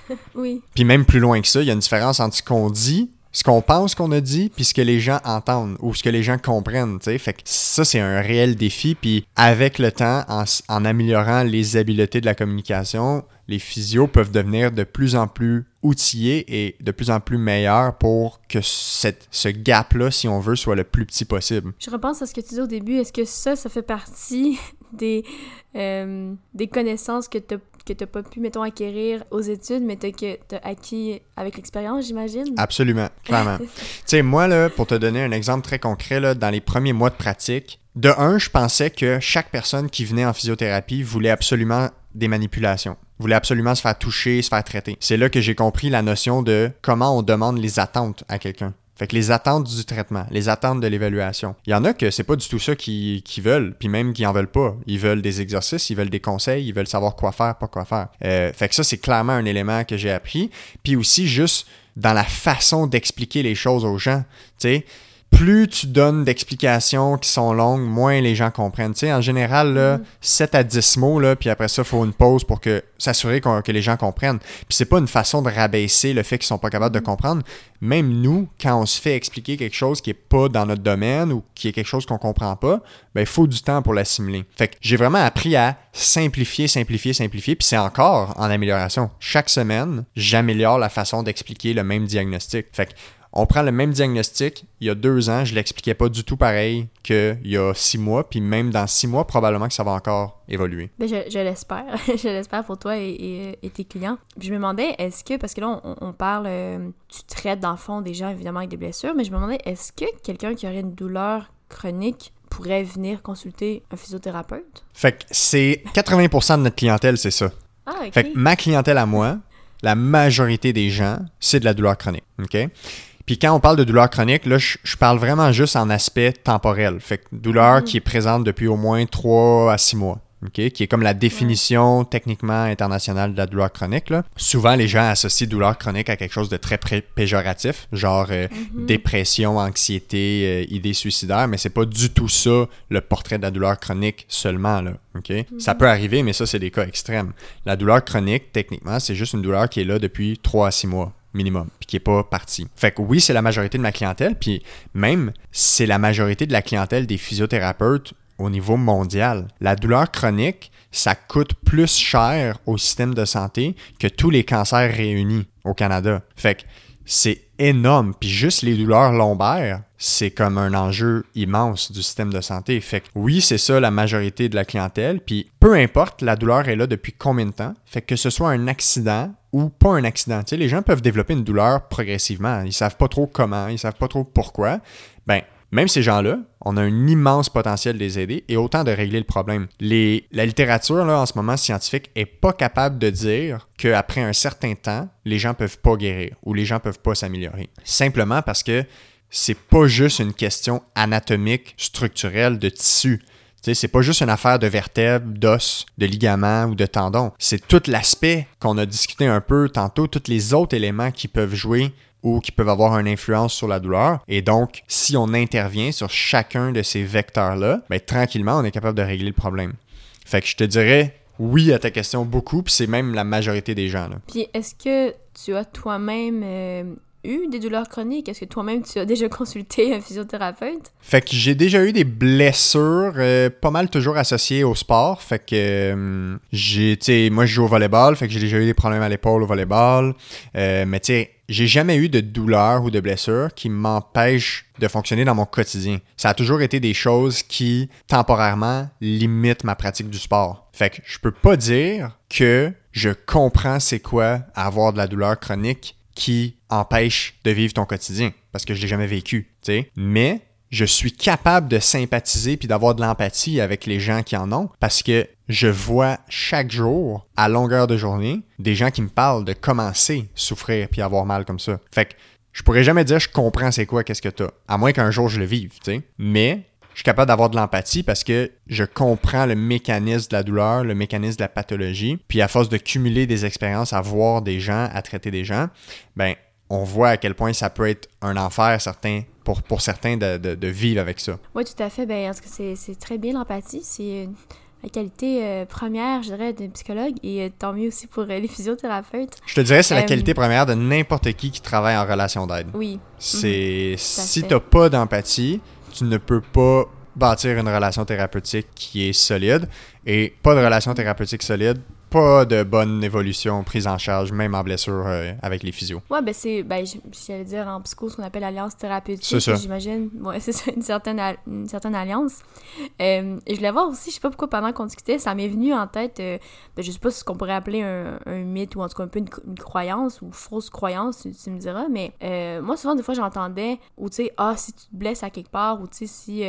Oui. Puis même plus loin que ça, il y a une différence entre ce qu'on dit ce qu'on pense qu'on a dit, puis ce que les gens entendent ou ce que les gens comprennent. sais. Fait que ça, c'est un réel défi. Puis avec le temps, en, améliorant les habiletés de la communication, les physios peuvent devenir de plus en plus outillés et de plus en plus meilleurs pour que ce gap-là, si on veut, soit le plus petit possible. Je repense à ce que tu disais au début. Est-ce que ça, ça fait partie des, euh, des connaissances que tu as que tu n'as pas pu, mettons, acquérir aux études, mais que tu as acquis avec l'expérience, j'imagine? Absolument, clairement. tu sais, moi, là, pour te donner un exemple très concret, là, dans les premiers mois de pratique, de un, je pensais que chaque personne qui venait en physiothérapie voulait absolument des manipulations, voulait absolument se faire toucher, se faire traiter. C'est là que j'ai compris la notion de comment on demande les attentes à quelqu'un. Fait que les attentes du traitement, les attentes de l'évaluation. Il y en a que c'est pas du tout ça qu'ils veulent, puis même qu'ils en veulent pas. Ils veulent des exercices, ils veulent des conseils, ils veulent savoir quoi faire, pas quoi faire. Euh, fait que ça, c'est clairement un élément que j'ai appris. Puis aussi, juste dans la façon d'expliquer les choses aux gens. Tu sais, plus tu donnes d'explications qui sont longues, moins les gens comprennent. Tu sais, en général, là, 7 mm. à 10 mots, là, puis après ça, il faut une pause pour que s'assurer que les gens comprennent. Puis c'est pas une façon de rabaisser le fait qu'ils sont pas capables de mm. comprendre. Même nous, quand on se fait expliquer quelque chose qui est pas dans notre domaine ou qui est quelque chose qu'on comprend pas, ben il faut du temps pour l'assimiler. Fait que j'ai vraiment appris à simplifier, simplifier, simplifier, puis c'est encore en amélioration. Chaque semaine, j'améliore la façon d'expliquer le même diagnostic. Fait que on prend le même diagnostic. Il y a deux ans, je l'expliquais pas du tout pareil qu'il y a six mois. Puis même dans six mois, probablement que ça va encore évoluer. Ben je, l'espère. je l'espère pour toi et, tes clients. je me demandais, est-ce que, parce que là, on, parle, euh, tu traites dans le fond des gens évidemment avec des blessures, mais je me demandais, est-ce que quelqu'un qui aurait une douleur chronique pourrait venir consulter un physiothérapeute? Fait que c'est 80% de notre clientèle, c'est ça. Ah, Fait que ma clientèle à moi, la majorité des gens, c'est de la douleur chronique. OK? Puis quand on parle de douleur chronique, là, je, parle vraiment juste en aspect temporel. Fait que douleur mm. qui est présente depuis au moins 3 à 6 mois. qui est comme la définition techniquement internationale de la douleur chronique. Là. Souvent, les gens associent douleur chronique à quelque chose de très péjoratif, genre euh, mm-hmm. dépression, anxiété, euh, idées suicidaires, mais c'est pas du tout ça le portrait de la douleur chronique seulement. Là. Ça peut arriver, mais ça, c'est des cas extrêmes. La douleur chronique, techniquement, c'est juste une douleur qui est là depuis 3 à 6 mois minimum, puis qui n'est pas parti. Fait que oui, c'est la majorité de ma clientèle, puis même c'est la majorité de la clientèle des physiothérapeutes au niveau mondial. La douleur chronique, ça coûte plus cher au système de santé que tous les cancers réunis au Canada. Fait que c'est énorme. Puis juste les douleurs lombaires, c'est comme un enjeu immense du système de santé. Fait que oui, c'est ça la majorité de la clientèle. Puis peu importe, la douleur est là depuis combien de temps. Fait que ce soit un accident ou pas un accident. Les gens peuvent développer une douleur progressivement. Ils savent pas trop comment, ils savent pas trop pourquoi. Ben, même ces gens-là, on a un immense potentiel de les aider et autant de régler le problème. Les, la littérature, là, en ce moment, scientifique, est pas capable de dire qu'après un certain temps, les gens peuvent pas guérir ou les gens peuvent pas s'améliorer. Simplement parce que c'est pas juste une question anatomique, structurelle, de tissu. C'est pas juste une affaire de vertèbres, d'os, de ligaments ou de tendons. C'est tout l'aspect qu'on a discuté un peu tantôt, tous les autres éléments qui peuvent jouer ou qui peuvent avoir une influence sur la douleur. Et donc, si on intervient sur chacun de ces vecteurs-là, ben, tranquillement, on est capable de régler le problème. Fait que je te dirais oui à ta question beaucoup, puis c'est même la majorité des gens. Là. Puis est-ce que tu as toi-même euh, eu des douleurs chroniques? Est-ce que toi-même, tu as déjà consulté un physiothérapeute? Fait que j'ai déjà eu des blessures, euh, pas mal toujours associées au sport. Fait que euh, j'ai, tu sais, moi je joue au volleyball, fait que j'ai déjà eu des problèmes à l'épaule au volleyball. Euh, mais tu sais, j'ai jamais eu de douleurs ou de blessures qui m'empêchent de fonctionner dans mon quotidien. Ça a toujours été des choses qui, temporairement, limitent ma pratique du sport. Fait que je peux pas dire que je comprends c'est quoi avoir de la douleur chronique qui empêche de vivre ton quotidien parce que je l'ai jamais vécu, tu sais. Mais je suis capable de sympathiser puis d'avoir de l'empathie avec les gens qui en ont parce que je vois chaque jour, à longueur de journée, des gens qui me parlent de commencer souffrir puis avoir mal comme ça. Fait que je pourrais jamais dire je comprends c'est quoi, qu'est-ce que t'as, à moins qu'un jour je le vive, tu sais. Mais je suis capable d'avoir de l'empathie parce que je comprends le mécanisme de la douleur, le mécanisme de la pathologie. Puis à force de cumuler des expériences, à voir des gens, à traiter des gens, ben on voit à quel point ça peut être un enfer certain pour, pour certains de, de, vivre avec ça. Oui, tout à fait. Ben, c'est très bien l'empathie. C'est la qualité euh, première, je dirais, d'un psychologue et euh, tant mieux aussi pour euh, les physiothérapeutes. Je te dirais, c'est la qualité première de n'importe qui qui travaille en relation d'aide. Oui. C'est mhm. si tu n'as pas d'empathie, tu ne peux pas bâtir une relation thérapeutique qui est solide. Et pas de relation thérapeutique solide pas de bonne évolution prise en charge, même en blessure euh, avec les physios. Ouais, ben c'est, ben, j'allais dire en psycho ce qu'on appelle l'alliance thérapeutique. J'imagine, ouais, c'est ça, une certaine, une certaine alliance. Euh, et je voulais voir aussi, je sais pas pourquoi pendant qu'on discutait, ça m'est venu en tête, euh, ben, je sais pas ce qu'on pourrait appeler un, un, mythe ou en tout cas un peu une, croyance ou fausse croyance, tu, me diras, mais moi souvent des fois j'entendais, ou tu sais, ah, si tu te blesses à quelque part, ou tu sais, si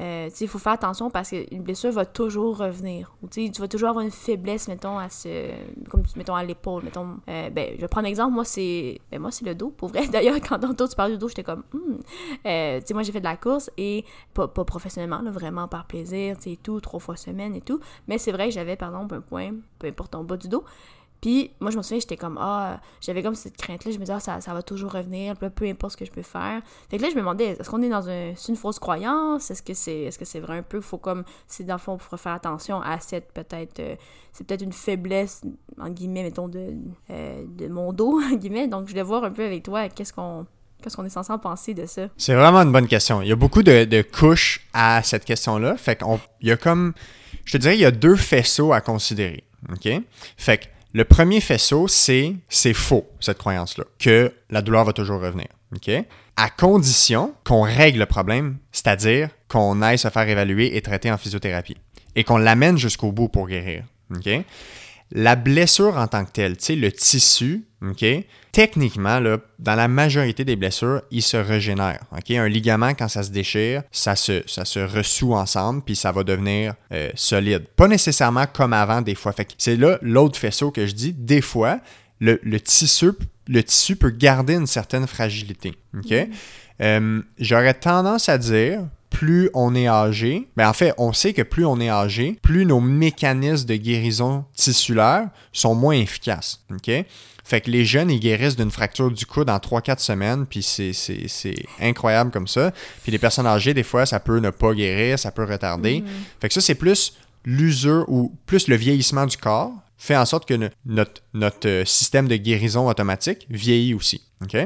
euh, il faut faire attention parce qu'une blessure va toujours revenir. Ou tu vas toujours avoir une faiblesse, mettons, à ce, comme mettons à l'épaule. Mettons, euh, ben, je vais prendre un exemple. Moi, c'est ben, moi c'est le dos. Pour vrai, d'ailleurs, quand tantôt tu parlais du dos, j'étais comme, hmm. euh, moi, j'ai fait de la course et pas, pas professionnellement, là, vraiment par plaisir, tu tout, trois fois semaine et tout. Mais c'est vrai j'avais, par exemple, un point, peu importe en bas du dos. Moi, je me souviens, j'étais comme, ah, j'avais comme cette crainte-là. Je me disais, ah, ça, va toujours revenir, peu importe ce que je peux faire. Fait que là, je me demandais, est-ce qu'on est dans une fausse croyance? Est-ce que c'est est -ce c'est vrai un peu? Faut comme, c'est dans le fond, pour faire attention à cette peut-être, euh, c'est peut-être une faiblesse, en guillemets, mettons, de, euh, de mon dos, en guillemets. Donc, je voulais voir un peu avec toi, qu'est-ce qu'on Qu'est-ce qu'on est censé en penser de ça? C'est vraiment une bonne question. Il y a beaucoup de, couches à cette question-là. Fait qu'il y a comme, je te dirais, il y a deux faisceaux à considérer. OK? Fait que le premier faisceau, c'est c'est faux, cette croyance-là, que la douleur va toujours revenir. À condition qu'on règle le problème, c'est-à-dire qu'on aille se faire évaluer et traiter en physiothérapie et qu'on l'amène jusqu'au bout pour guérir. La blessure en tant que telle, tu sais, le tissu, OK? Techniquement, là, dans la majorité des blessures, il se régénère. OK? Un ligament, quand ça se déchire, ça se, ça se ressout ensemble, puis ça va devenir euh, solide. Pas nécessairement comme avant, des fois. Fait c'est là l'autre faisceau que je dis. Des fois, le, tissu, le tissu peut garder une certaine fragilité. OK? Mm. Euh, j'aurais tendance à dire, plus on est âgé, mais ben, en fait, on sait que plus on est âgé, plus nos mécanismes de guérison tissulaire sont moins efficaces. OK? Fait que les jeunes, ils guérissent d'une fracture du coude en 3-4 semaines, puis c'est incroyable comme ça. Puis les personnes âgées, des fois, ça peut ne pas guérir, ça peut retarder. Mm-hmm. Fait que ça, c'est plus l'usure ou plus le vieillissement du corps fait en sorte que notre, notre euh, système de guérison automatique vieillit aussi. OK?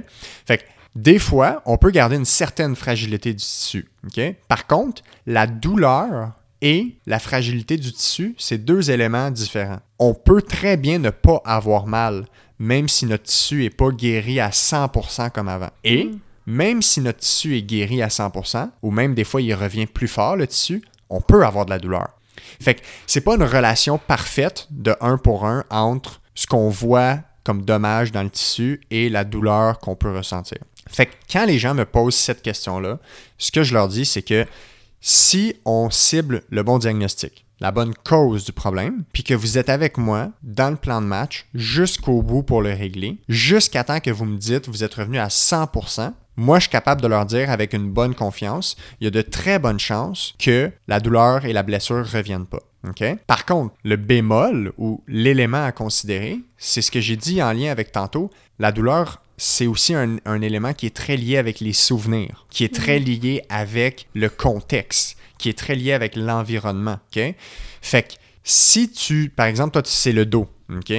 Fait que des fois, on peut garder une certaine fragilité du tissu. Par contre, la douleur et la fragilité du tissu, c'est deux éléments différents. On peut très bien ne pas avoir mal, même si notre tissu n'est pas guéri à 100% comme avant. Et mm. même si notre tissu est guéri à 100%, ou même des fois il revient plus fort le tissu, on peut avoir de la douleur. Fait que c'est pas une relation parfaite de un pour un entre ce qu'on voit comme dommage dans le tissu et la douleur qu'on peut ressentir. Fait que quand les gens me posent cette question-là, ce que je leur dis, c'est que si on cible le bon diagnostic, la bonne cause du problème, puis que vous êtes avec moi dans le plan de match jusqu'au bout pour le régler, jusqu'à temps que vous me dites vous êtes revenu à 100%, moi je suis capable de leur dire avec une bonne confiance, il y a de très bonnes chances que la douleur et la blessure ne reviennent pas. Par contre, le bémol ou l'élément à considérer, c'est ce que j'ai dit en lien avec tantôt, la douleur c'est aussi un, élément qui est très lié avec les souvenirs, qui est très mhm. lié avec le contexte, qui est très lié avec l'environnement. OK? Fait que si tu, par exemple, toi, c'est le dos. OK?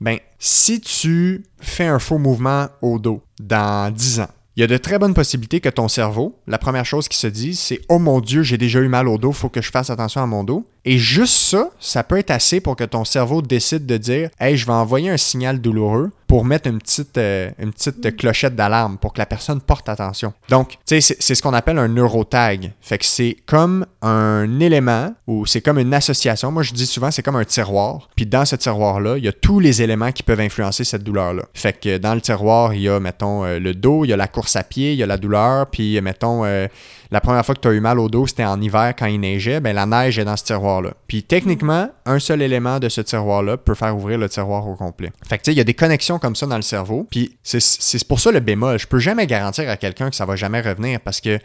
Ben, si tu fais un faux mouvement au dos dans 10 ans, il y a de très bonnes possibilités que ton cerveau, la première chose qui se dit, c'est Oh mon Dieu, j'ai déjà eu mal au dos, faut que je fasse attention à mon dos. Et juste ça, ça peut être assez pour que ton cerveau décide de dire Hey, je vais envoyer un signal douloureux pour mettre une petite, euh, une petite mm. clochette d'alarme pour que la personne porte attention. Donc, tu sais, c'est ce qu'on appelle un neurotag. Fait que c'est comme un élément ou c'est comme une association. Moi, je dis souvent, c'est comme un tiroir. Puis dans ce tiroir-là, il y a tous les éléments qui peuvent influencer cette douleur-là. Fait que dans le tiroir, il y a, mettons, euh, le dos, il y a la course à pied, il y a la douleur, puis, mettons, euh, la première fois que tu as eu mal au dos, c'était en hiver quand il neigeait, ben la neige est dans ce tiroir-là. Puis techniquement, un seul élément de ce tiroir-là peut faire ouvrir le tiroir au complet. Fait que tu sais, il y a des connexions comme ça dans le cerveau. Puis c'est pour ça le bémol. Je peux jamais garantir à quelqu'un que ça va jamais revenir parce que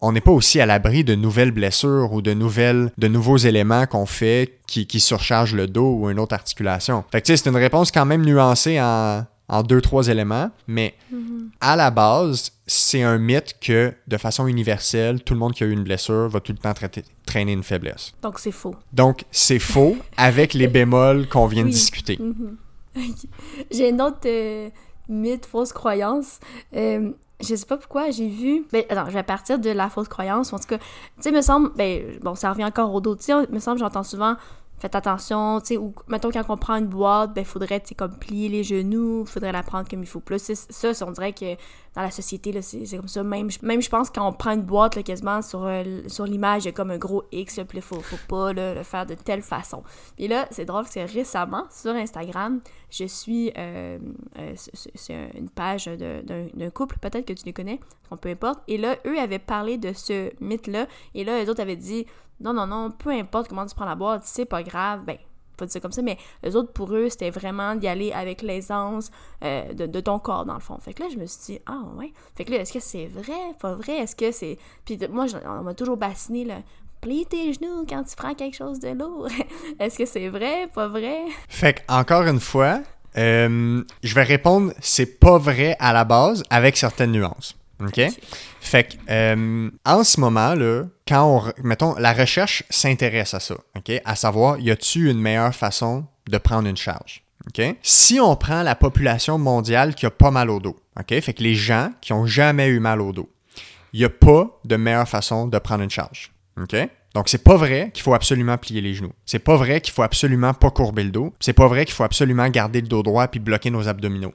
on n'est pas aussi à l'abri de nouvelles blessures ou de nouvelles, de nouveaux éléments qu'on fait qui, qui surchargent le dos ou une autre articulation. Fait que tu sais, c'est une réponse quand même nuancée en, en deux, trois éléments, mais à la base, c'est un mythe que de façon universelle, tout le monde qui a eu une blessure va tout le temps traîner une faiblesse. Donc c'est faux. Donc c'est faux avec les bémols qu'on vient de discuter. Mhm. J'ai une autre euh, mythe, fausse croyance. Euh, je sais pas pourquoi, j'ai vu. Ben, attends, je vais partir de la fausse croyance. En tout cas, tu sais, me semble. Ben, bon, ça revient encore au dos. Tu sais, me semble, j'entends souvent faites attention, tu sais, ou mettons quand on prend une boîte, ben faudrait, tu comme plier les genoux, faudrait la prendre comme il faut. Plus ça, on dirait que dans la société, là, c'est comme ça. Même, je pense quand on prend une boîte, là, quasiment, sur, euh, sur l'image, il y a comme un gros X, puis faut, faut pas le faire de telle façon. Et là, c'est drôle, c'est récemment, sur Instagram, je suis, euh, euh, c'est une page d'un couple, peut-être que tu les connais, peu importe. Et là, eux avaient parlé de ce mythe-là, et là, les autres avaient dit non, non, non, peu importe comment tu prends la boîte, c'est pas grave. Ben, pas dire comme ça, mais les autres, pour eux, c'était vraiment d'y aller avec l'aisance euh, de, ton corps, dans le fond. Fait que là, je me suis dit, ah ouais. Fait que là, est-ce que c'est vrai, pas vrai? Est-ce que c'est. Puis moi, on m'a toujours bassiné, là. Plie tes genoux quand tu prends quelque chose de lourd. est-ce que c'est vrai, pas vrai? Fait que, encore une fois, euh, je vais répondre, c'est pas vrai à la base, avec certaines nuances. OK? Fait que, euh, en ce moment, là, quand on, mettons, la recherche s'intéresse à ça, OK? À savoir, y a-tu une meilleure façon de prendre une charge? OK? Si on prend la population mondiale qui a pas mal au dos, OK? Fait que les gens qui ont jamais eu mal au dos, il n'y a pas de meilleure façon de prendre une charge. OK? Donc, c'est pas vrai qu'il faut absolument plier les genoux. C'est pas vrai qu'il faut absolument pas courber le dos. C'est pas vrai qu'il faut absolument garder le dos droit puis bloquer nos abdominaux.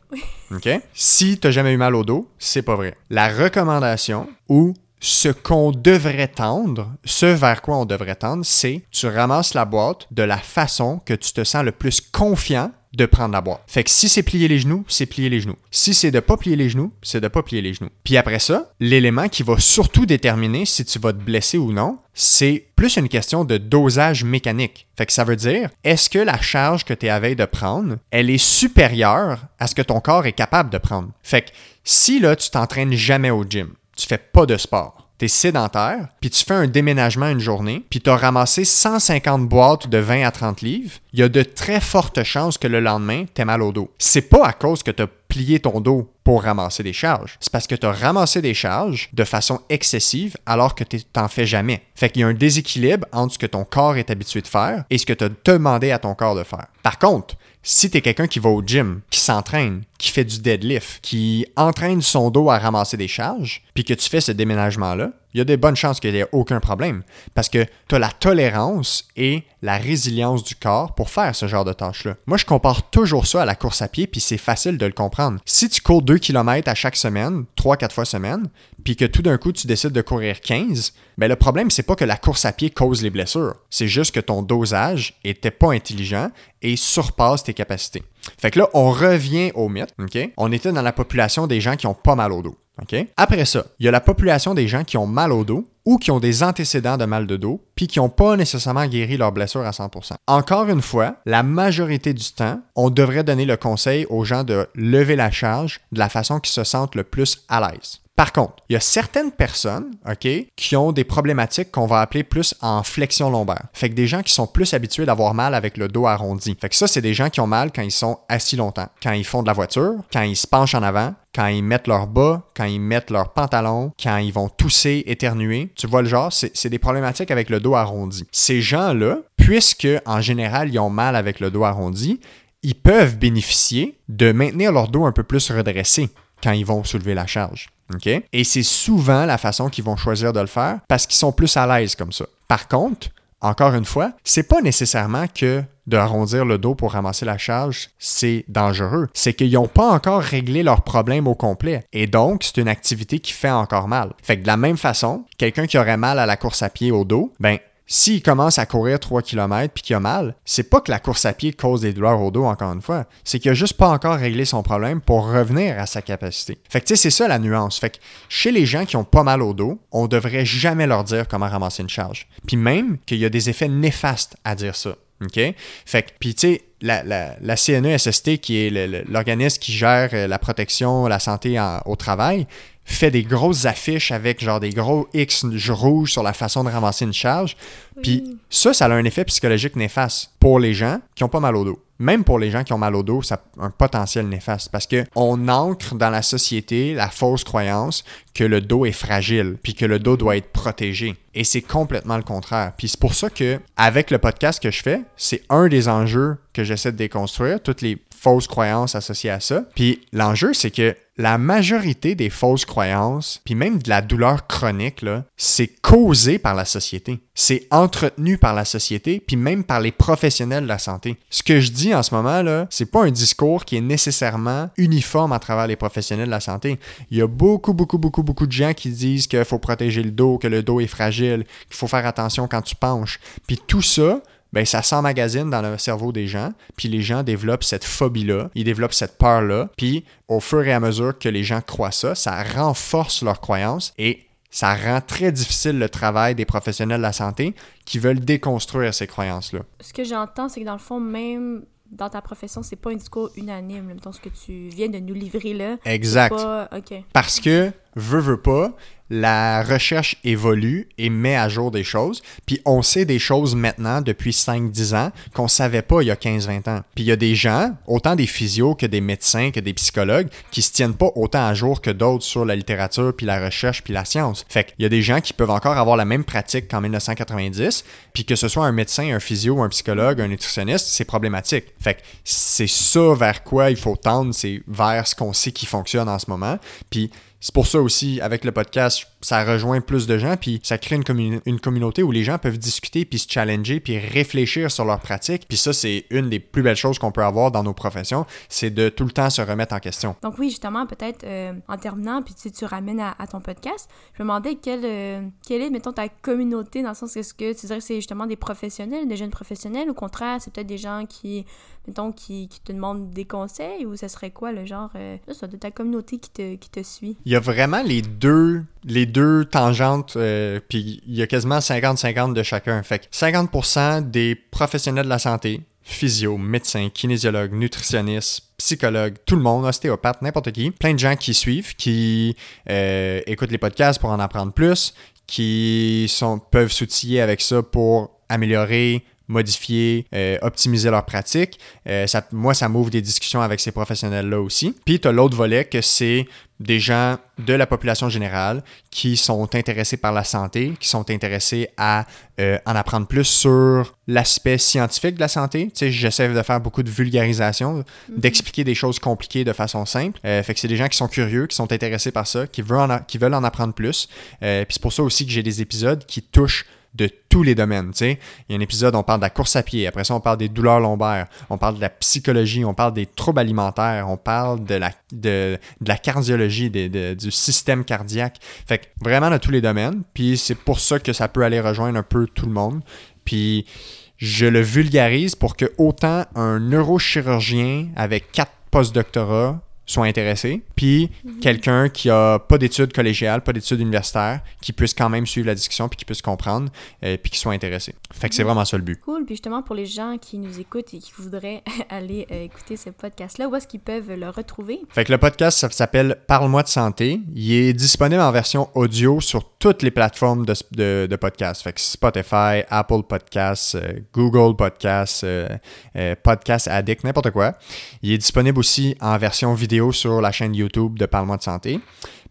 OK? Si t'as jamais eu mal au dos, c'est pas vrai. La recommandation ou ce qu'on devrait tendre, ce vers quoi on devrait tendre, c'est tu ramasses la boîte de la façon que tu te sens le plus confiant de prendre la boîte. Fait que si c'est plier les genoux, c'est plier les genoux. Si c'est de pas plier les genoux, c'est de pas plier les genoux. Puis après ça, l'élément qui va surtout déterminer si tu vas te blesser ou non, c'est plus une question de dosage mécanique. Fait que ça veut dire, est-ce que la charge que tu es à veille de prendre, elle est supérieure à ce que ton corps est capable de prendre? Fait que si là, tu t'entraînes jamais au gym, tu fais pas de sport, tu sédentaire, puis tu fais un déménagement une journée, puis tu as ramassé 150 boîtes de 20 à 30 livres, il y a de très fortes chances que le lendemain, tu mal au dos. C'est pas à cause que tu as plié ton dos pour ramasser des charges. C'est parce que tu as ramassé des charges de façon excessive alors que tu n'en fais jamais. Fait qu'il y a un déséquilibre entre ce que ton corps est habitué de faire et ce que tu as demandé à ton corps de faire. Par contre, si tu es quelqu'un qui va au gym, qui s'entraîne, qui fait du deadlift, qui entraîne son dos à ramasser des charges, puis que tu fais ce déménagement-là, il y a des bonnes chances qu'il n'y ait aucun problème. Parce que tu as la tolérance et la résilience du corps pour faire ce genre de tâches-là. Moi, je compare toujours ça à la course à pied, puis c'est facile de le comprendre. Si tu cours 2 km à chaque semaine, 3-4 fois semaine, puis que tout d'un coup tu décides de courir 15, ben le problème, c'est pas que la course à pied cause les blessures. C'est juste que ton dosage était pas intelligent et surpasse tes capacités. Fait que là, on revient au mythe? On était dans la population des gens qui ont pas mal au dos. Après ça, il y a la population des gens qui ont mal au dos ou qui ont des antécédents de mal de dos, puis qui n'ont pas nécessairement guéri leur blessure à 100%. Encore une fois, la majorité du temps, on devrait donner le conseil aux gens de lever la charge de la façon qu'ils se sentent le plus à l'aise. Par contre, il y a certaines personnes, OK, qui ont des problématiques qu'on va appeler plus en flexion lombaire. Fait que des gens qui sont plus habitués d'avoir mal avec le dos arrondi. Fait que ça, c'est des gens qui ont mal quand ils sont assis longtemps, quand ils font de la voiture, quand ils se penchent en avant, quand ils mettent leur bas, quand ils mettent leurs pantalons, quand ils vont tousser, éternuer. Tu vois le genre, c'est des problématiques avec le dos arrondi. Ces gens-là, puisque en général ils ont mal avec le dos arrondi, ils peuvent bénéficier de maintenir leur dos un peu plus redressé quand ils vont soulever la charge. Et c'est souvent la façon qu'ils vont choisir de le faire parce qu'ils sont plus à l'aise comme ça. Par contre, encore une fois, c'est pas nécessairement que de arrondir le dos pour ramasser la charge, c'est dangereux. C'est qu'ils n'ont pas encore réglé leur problème au complet. Et donc, c'est une activité qui fait encore mal. Fait que de la même façon, quelqu'un qui aurait mal à la course à pied au dos, ben, s'il commence à courir 3 km puis qu'il a mal, c'est pas que la course à pied cause des douleurs au dos, encore une fois. C'est qu'il a juste pas encore réglé son problème pour revenir à sa capacité. Fait que tu sais, c'est ça la nuance. Fait que chez les gens qui ont pas mal au dos, on devrait jamais leur dire comment ramasser une charge. Puis même qu'il y a des effets néfastes à dire ça. OK? Fait que, puis tu sais, la, la, CNESST, qui est l'organisme qui gère euh, la protection, la santé au travail, fait des grosses affiches avec genre des gros X rouges sur la façon de ramasser une charge. Puis ça, ça a un effet psychologique néfaste pour les gens qui ont pas mal au dos. Même pour les gens qui ont mal au dos, ça a un potentiel néfaste parce que on ancre dans la société la fausse croyance que le dos est fragile puis que le dos doit être protégé. Et c'est complètement le contraire. Puis c'est pour ça que avec le podcast que je fais, c'est un des enjeux que j'essaie de déconstruire, toutes les fausses croyances associées à ça. Puis l'enjeu, c'est que la majorité des fausses croyances, puis même de la douleur chronique, c'est causé par la société. C'est entretenu par la société, puis même par les professionnels de la santé. Ce que je dis en ce moment, là, c'est pas un discours qui est nécessairement uniforme à travers les professionnels de la santé. Il y a beaucoup, beaucoup, beaucoup, beaucoup de gens qui disent qu'il faut protéger le dos, que le dos est fragile, qu'il faut faire attention quand tu penches. Puis tout ça, ben ça s'emmagasine dans le cerveau des gens, puis les gens développent cette phobie-là, ils développent cette peur-là, puis au fur et à mesure que les gens croient ça, ça renforce leur croyance et ça rend très difficile le travail des professionnels de la santé qui veulent déconstruire ces croyances-là. Ce que j'entends, c'est que dans le fond, même dans ta profession, c'est pas un discours unanime, même ce que tu viens de nous livrer là. Exact. Parce que, veux, veux pas, la recherche évolue et met à jour des choses. Puis on sait des choses maintenant depuis 5-10 ans qu'on savait pas il y a 15-20 ans. Puis il y a des gens, autant des physios que des médecins, que des psychologues, qui se tiennent pas autant à jour que d'autres sur la littérature, puis la recherche, puis la science. Fait qu'il y a des gens qui peuvent encore avoir la même pratique qu'en 1990, puis que ce soit un médecin, un physio, un psychologue, un nutritionniste, c'est problématique. Fait que c'est ça vers quoi il faut tendre, c'est vers ce qu'on sait qui fonctionne en ce moment. Puis c'est pour ça aussi, avec le podcast, ça rejoint plus de gens, puis ça crée une, communauté où les gens peuvent discuter, puis se challenger, puis réfléchir sur leurs pratiques. Puis ça, c'est une des plus belles choses qu'on peut avoir dans nos professions, c'est de tout le temps se remettre en question. Donc oui, justement, peut-être euh, en terminant, puis si tu ramènes à, ton podcast, je me demandais quelle, euh, quelle est, mettons, ta communauté, dans le sens, est-ce que tu dirais que c'est justement des professionnels, des jeunes professionnels, ou au contraire, c'est peut-être des gens qui, mettons, qui, qui, te demandent des conseils, ou ce serait quoi le genre, euh, de ta communauté qui te, qui te suit? il y a vraiment les deux, les deux tangentes, euh, puis il y a quasiment 50-50 de chacun. Fait que 50% des professionnels de la santé, physio, médecins, kinésiologues, nutritionnistes, psychologues, tout le monde, ostéopathe, n'importe qui, plein de gens qui suivent, qui euh, écoutent les podcasts pour en apprendre plus, qui sont, peuvent s'outiller avec ça pour améliorer modifier, euh, optimiser leurs pratiques. Euh, ça, moi, ça m'ouvre des discussions avec ces professionnels-là aussi. Puis, tu as l'autre volet que c'est des gens de la population générale qui sont intéressés par la santé, qui sont intéressés à euh, en apprendre plus sur l'aspect scientifique de la santé. Tu sais, j'essaie de faire beaucoup de vulgarisation, mhm. d'expliquer des choses compliquées de façon simple. fait que c'est des gens qui sont curieux, qui sont intéressés par ça, qui veulent en, qui veulent en apprendre plus. puis c'est pour ça aussi que j'ai des épisodes qui touchent de tous les domaines. Tu sais. Il y a un épisode, on parle de la course à pied, après ça, on parle des douleurs lombaires, on parle de la psychologie, on parle des troubles alimentaires, on parle de la, de, la cardiologie, du système cardiaque. Fait que vraiment de tous les domaines. Puis c'est pour ça que ça peut aller rejoindre un peu tout le monde. Puis je le vulgarise pour que autant un neurochirurgien avec quatre post-doctorats soit intéressés, puis mhm. quelqu'un qui a pas d'études collégiales, pas d'études universitaires, qui puisse quand même suivre la discussion, puis qui puisse comprendre, euh, puis qui soit intéressé. Fait que c'est mhm. vraiment ça le but. Cool. Puis justement, pour les gens qui nous écoutent et qui voudraient aller euh, écouter ce podcast-là, où est-ce qu'ils peuvent le retrouver? Fait que le podcast, ça s'appelle Parle-moi de santé. Il est disponible en version audio sur toutes les plateformes de, de, de podcast. Fait que Spotify, Apple Podcasts, euh, Google Podcasts, Podcast Addict, n'importe quoi. Il est disponible aussi en version vidéo sur la chaîne YouTube de Parle-moi de santé.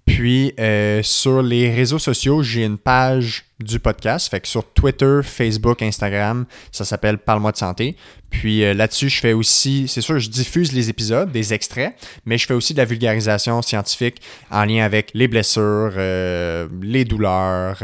Puis euh, sur les réseaux sociaux, j'ai une page du podcast. Fait que sur Twitter, Facebook, Instagram, ça s'appelle Parle-moi de santé. Puis euh, là-dessus, je fais aussi, c'est sûr, je diffuse les épisodes, des extraits, mais je fais aussi de la vulgarisation scientifique en lien avec les blessures, euh, les douleurs,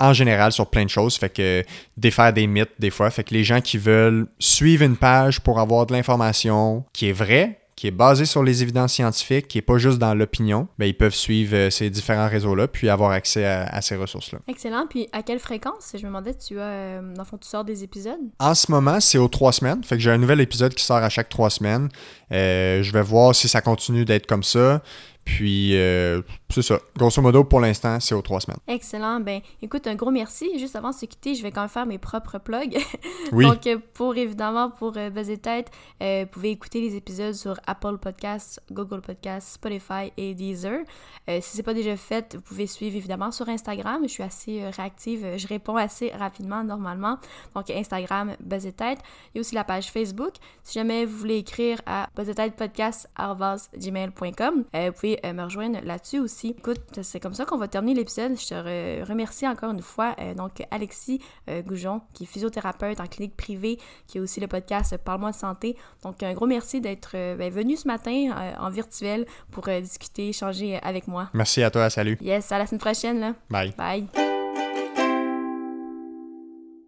en général sur plein de choses. Fait que défaire des mythes des fois. Fait que les gens qui veulent suivre une page pour avoir de l'information qui est vraie, qui est basé sur les évidences scientifiques, qui est pas juste dans l'opinion, ben, ils peuvent suivre euh, ces différents réseaux-là puis avoir accès à, ces ressources-là. Excellent. Puis à quelle fréquence? Je me demandais, tu as, euh, dans le fond, tu sors des épisodes? En ce moment, c'est aux trois semaines. Fait que j'ai un nouvel épisode qui sort à chaque trois semaines. Euh, je vais voir si ça continue d'être comme ça. Puis, euh, c'est ça. Grosso modo, pour l'instant, c'est aux trois semaines. Excellent. Ben, écoute, un gros merci. Juste avant de se quitter, je vais quand même faire mes propres plugs. Oui. Donc, euh, pour évidemment, pour euh, Tête, euh, vous pouvez écouter les épisodes sur Apple Podcasts, Google Podcasts, Spotify et Deezer. si c'est pas déjà fait, vous pouvez suivre évidemment sur Instagram. Je suis assez réactive. Je réponds assez rapidement normalement. Donc, Instagram, Buzzer Tête. Il y a aussi la page Facebook. Si jamais vous voulez écrire à buzzertêtepodcast.gmail.com, vous pouvez euh, me rejoindre là-dessus aussi. Écoute, c'est comme ça qu'on va terminer l'épisode. Je te remercie encore une fois. Euh, donc, Alexis euh, Goujon, qui est physiothérapeute en clinique privée, qui a aussi le podcast Parle-moi de santé. Donc, un gros merci d'être ben, venu ce matin en virtuel pour discuter, échanger avec moi. Merci à toi. Salut. Yes, à la semaine prochaine. Là. Bye. Bye.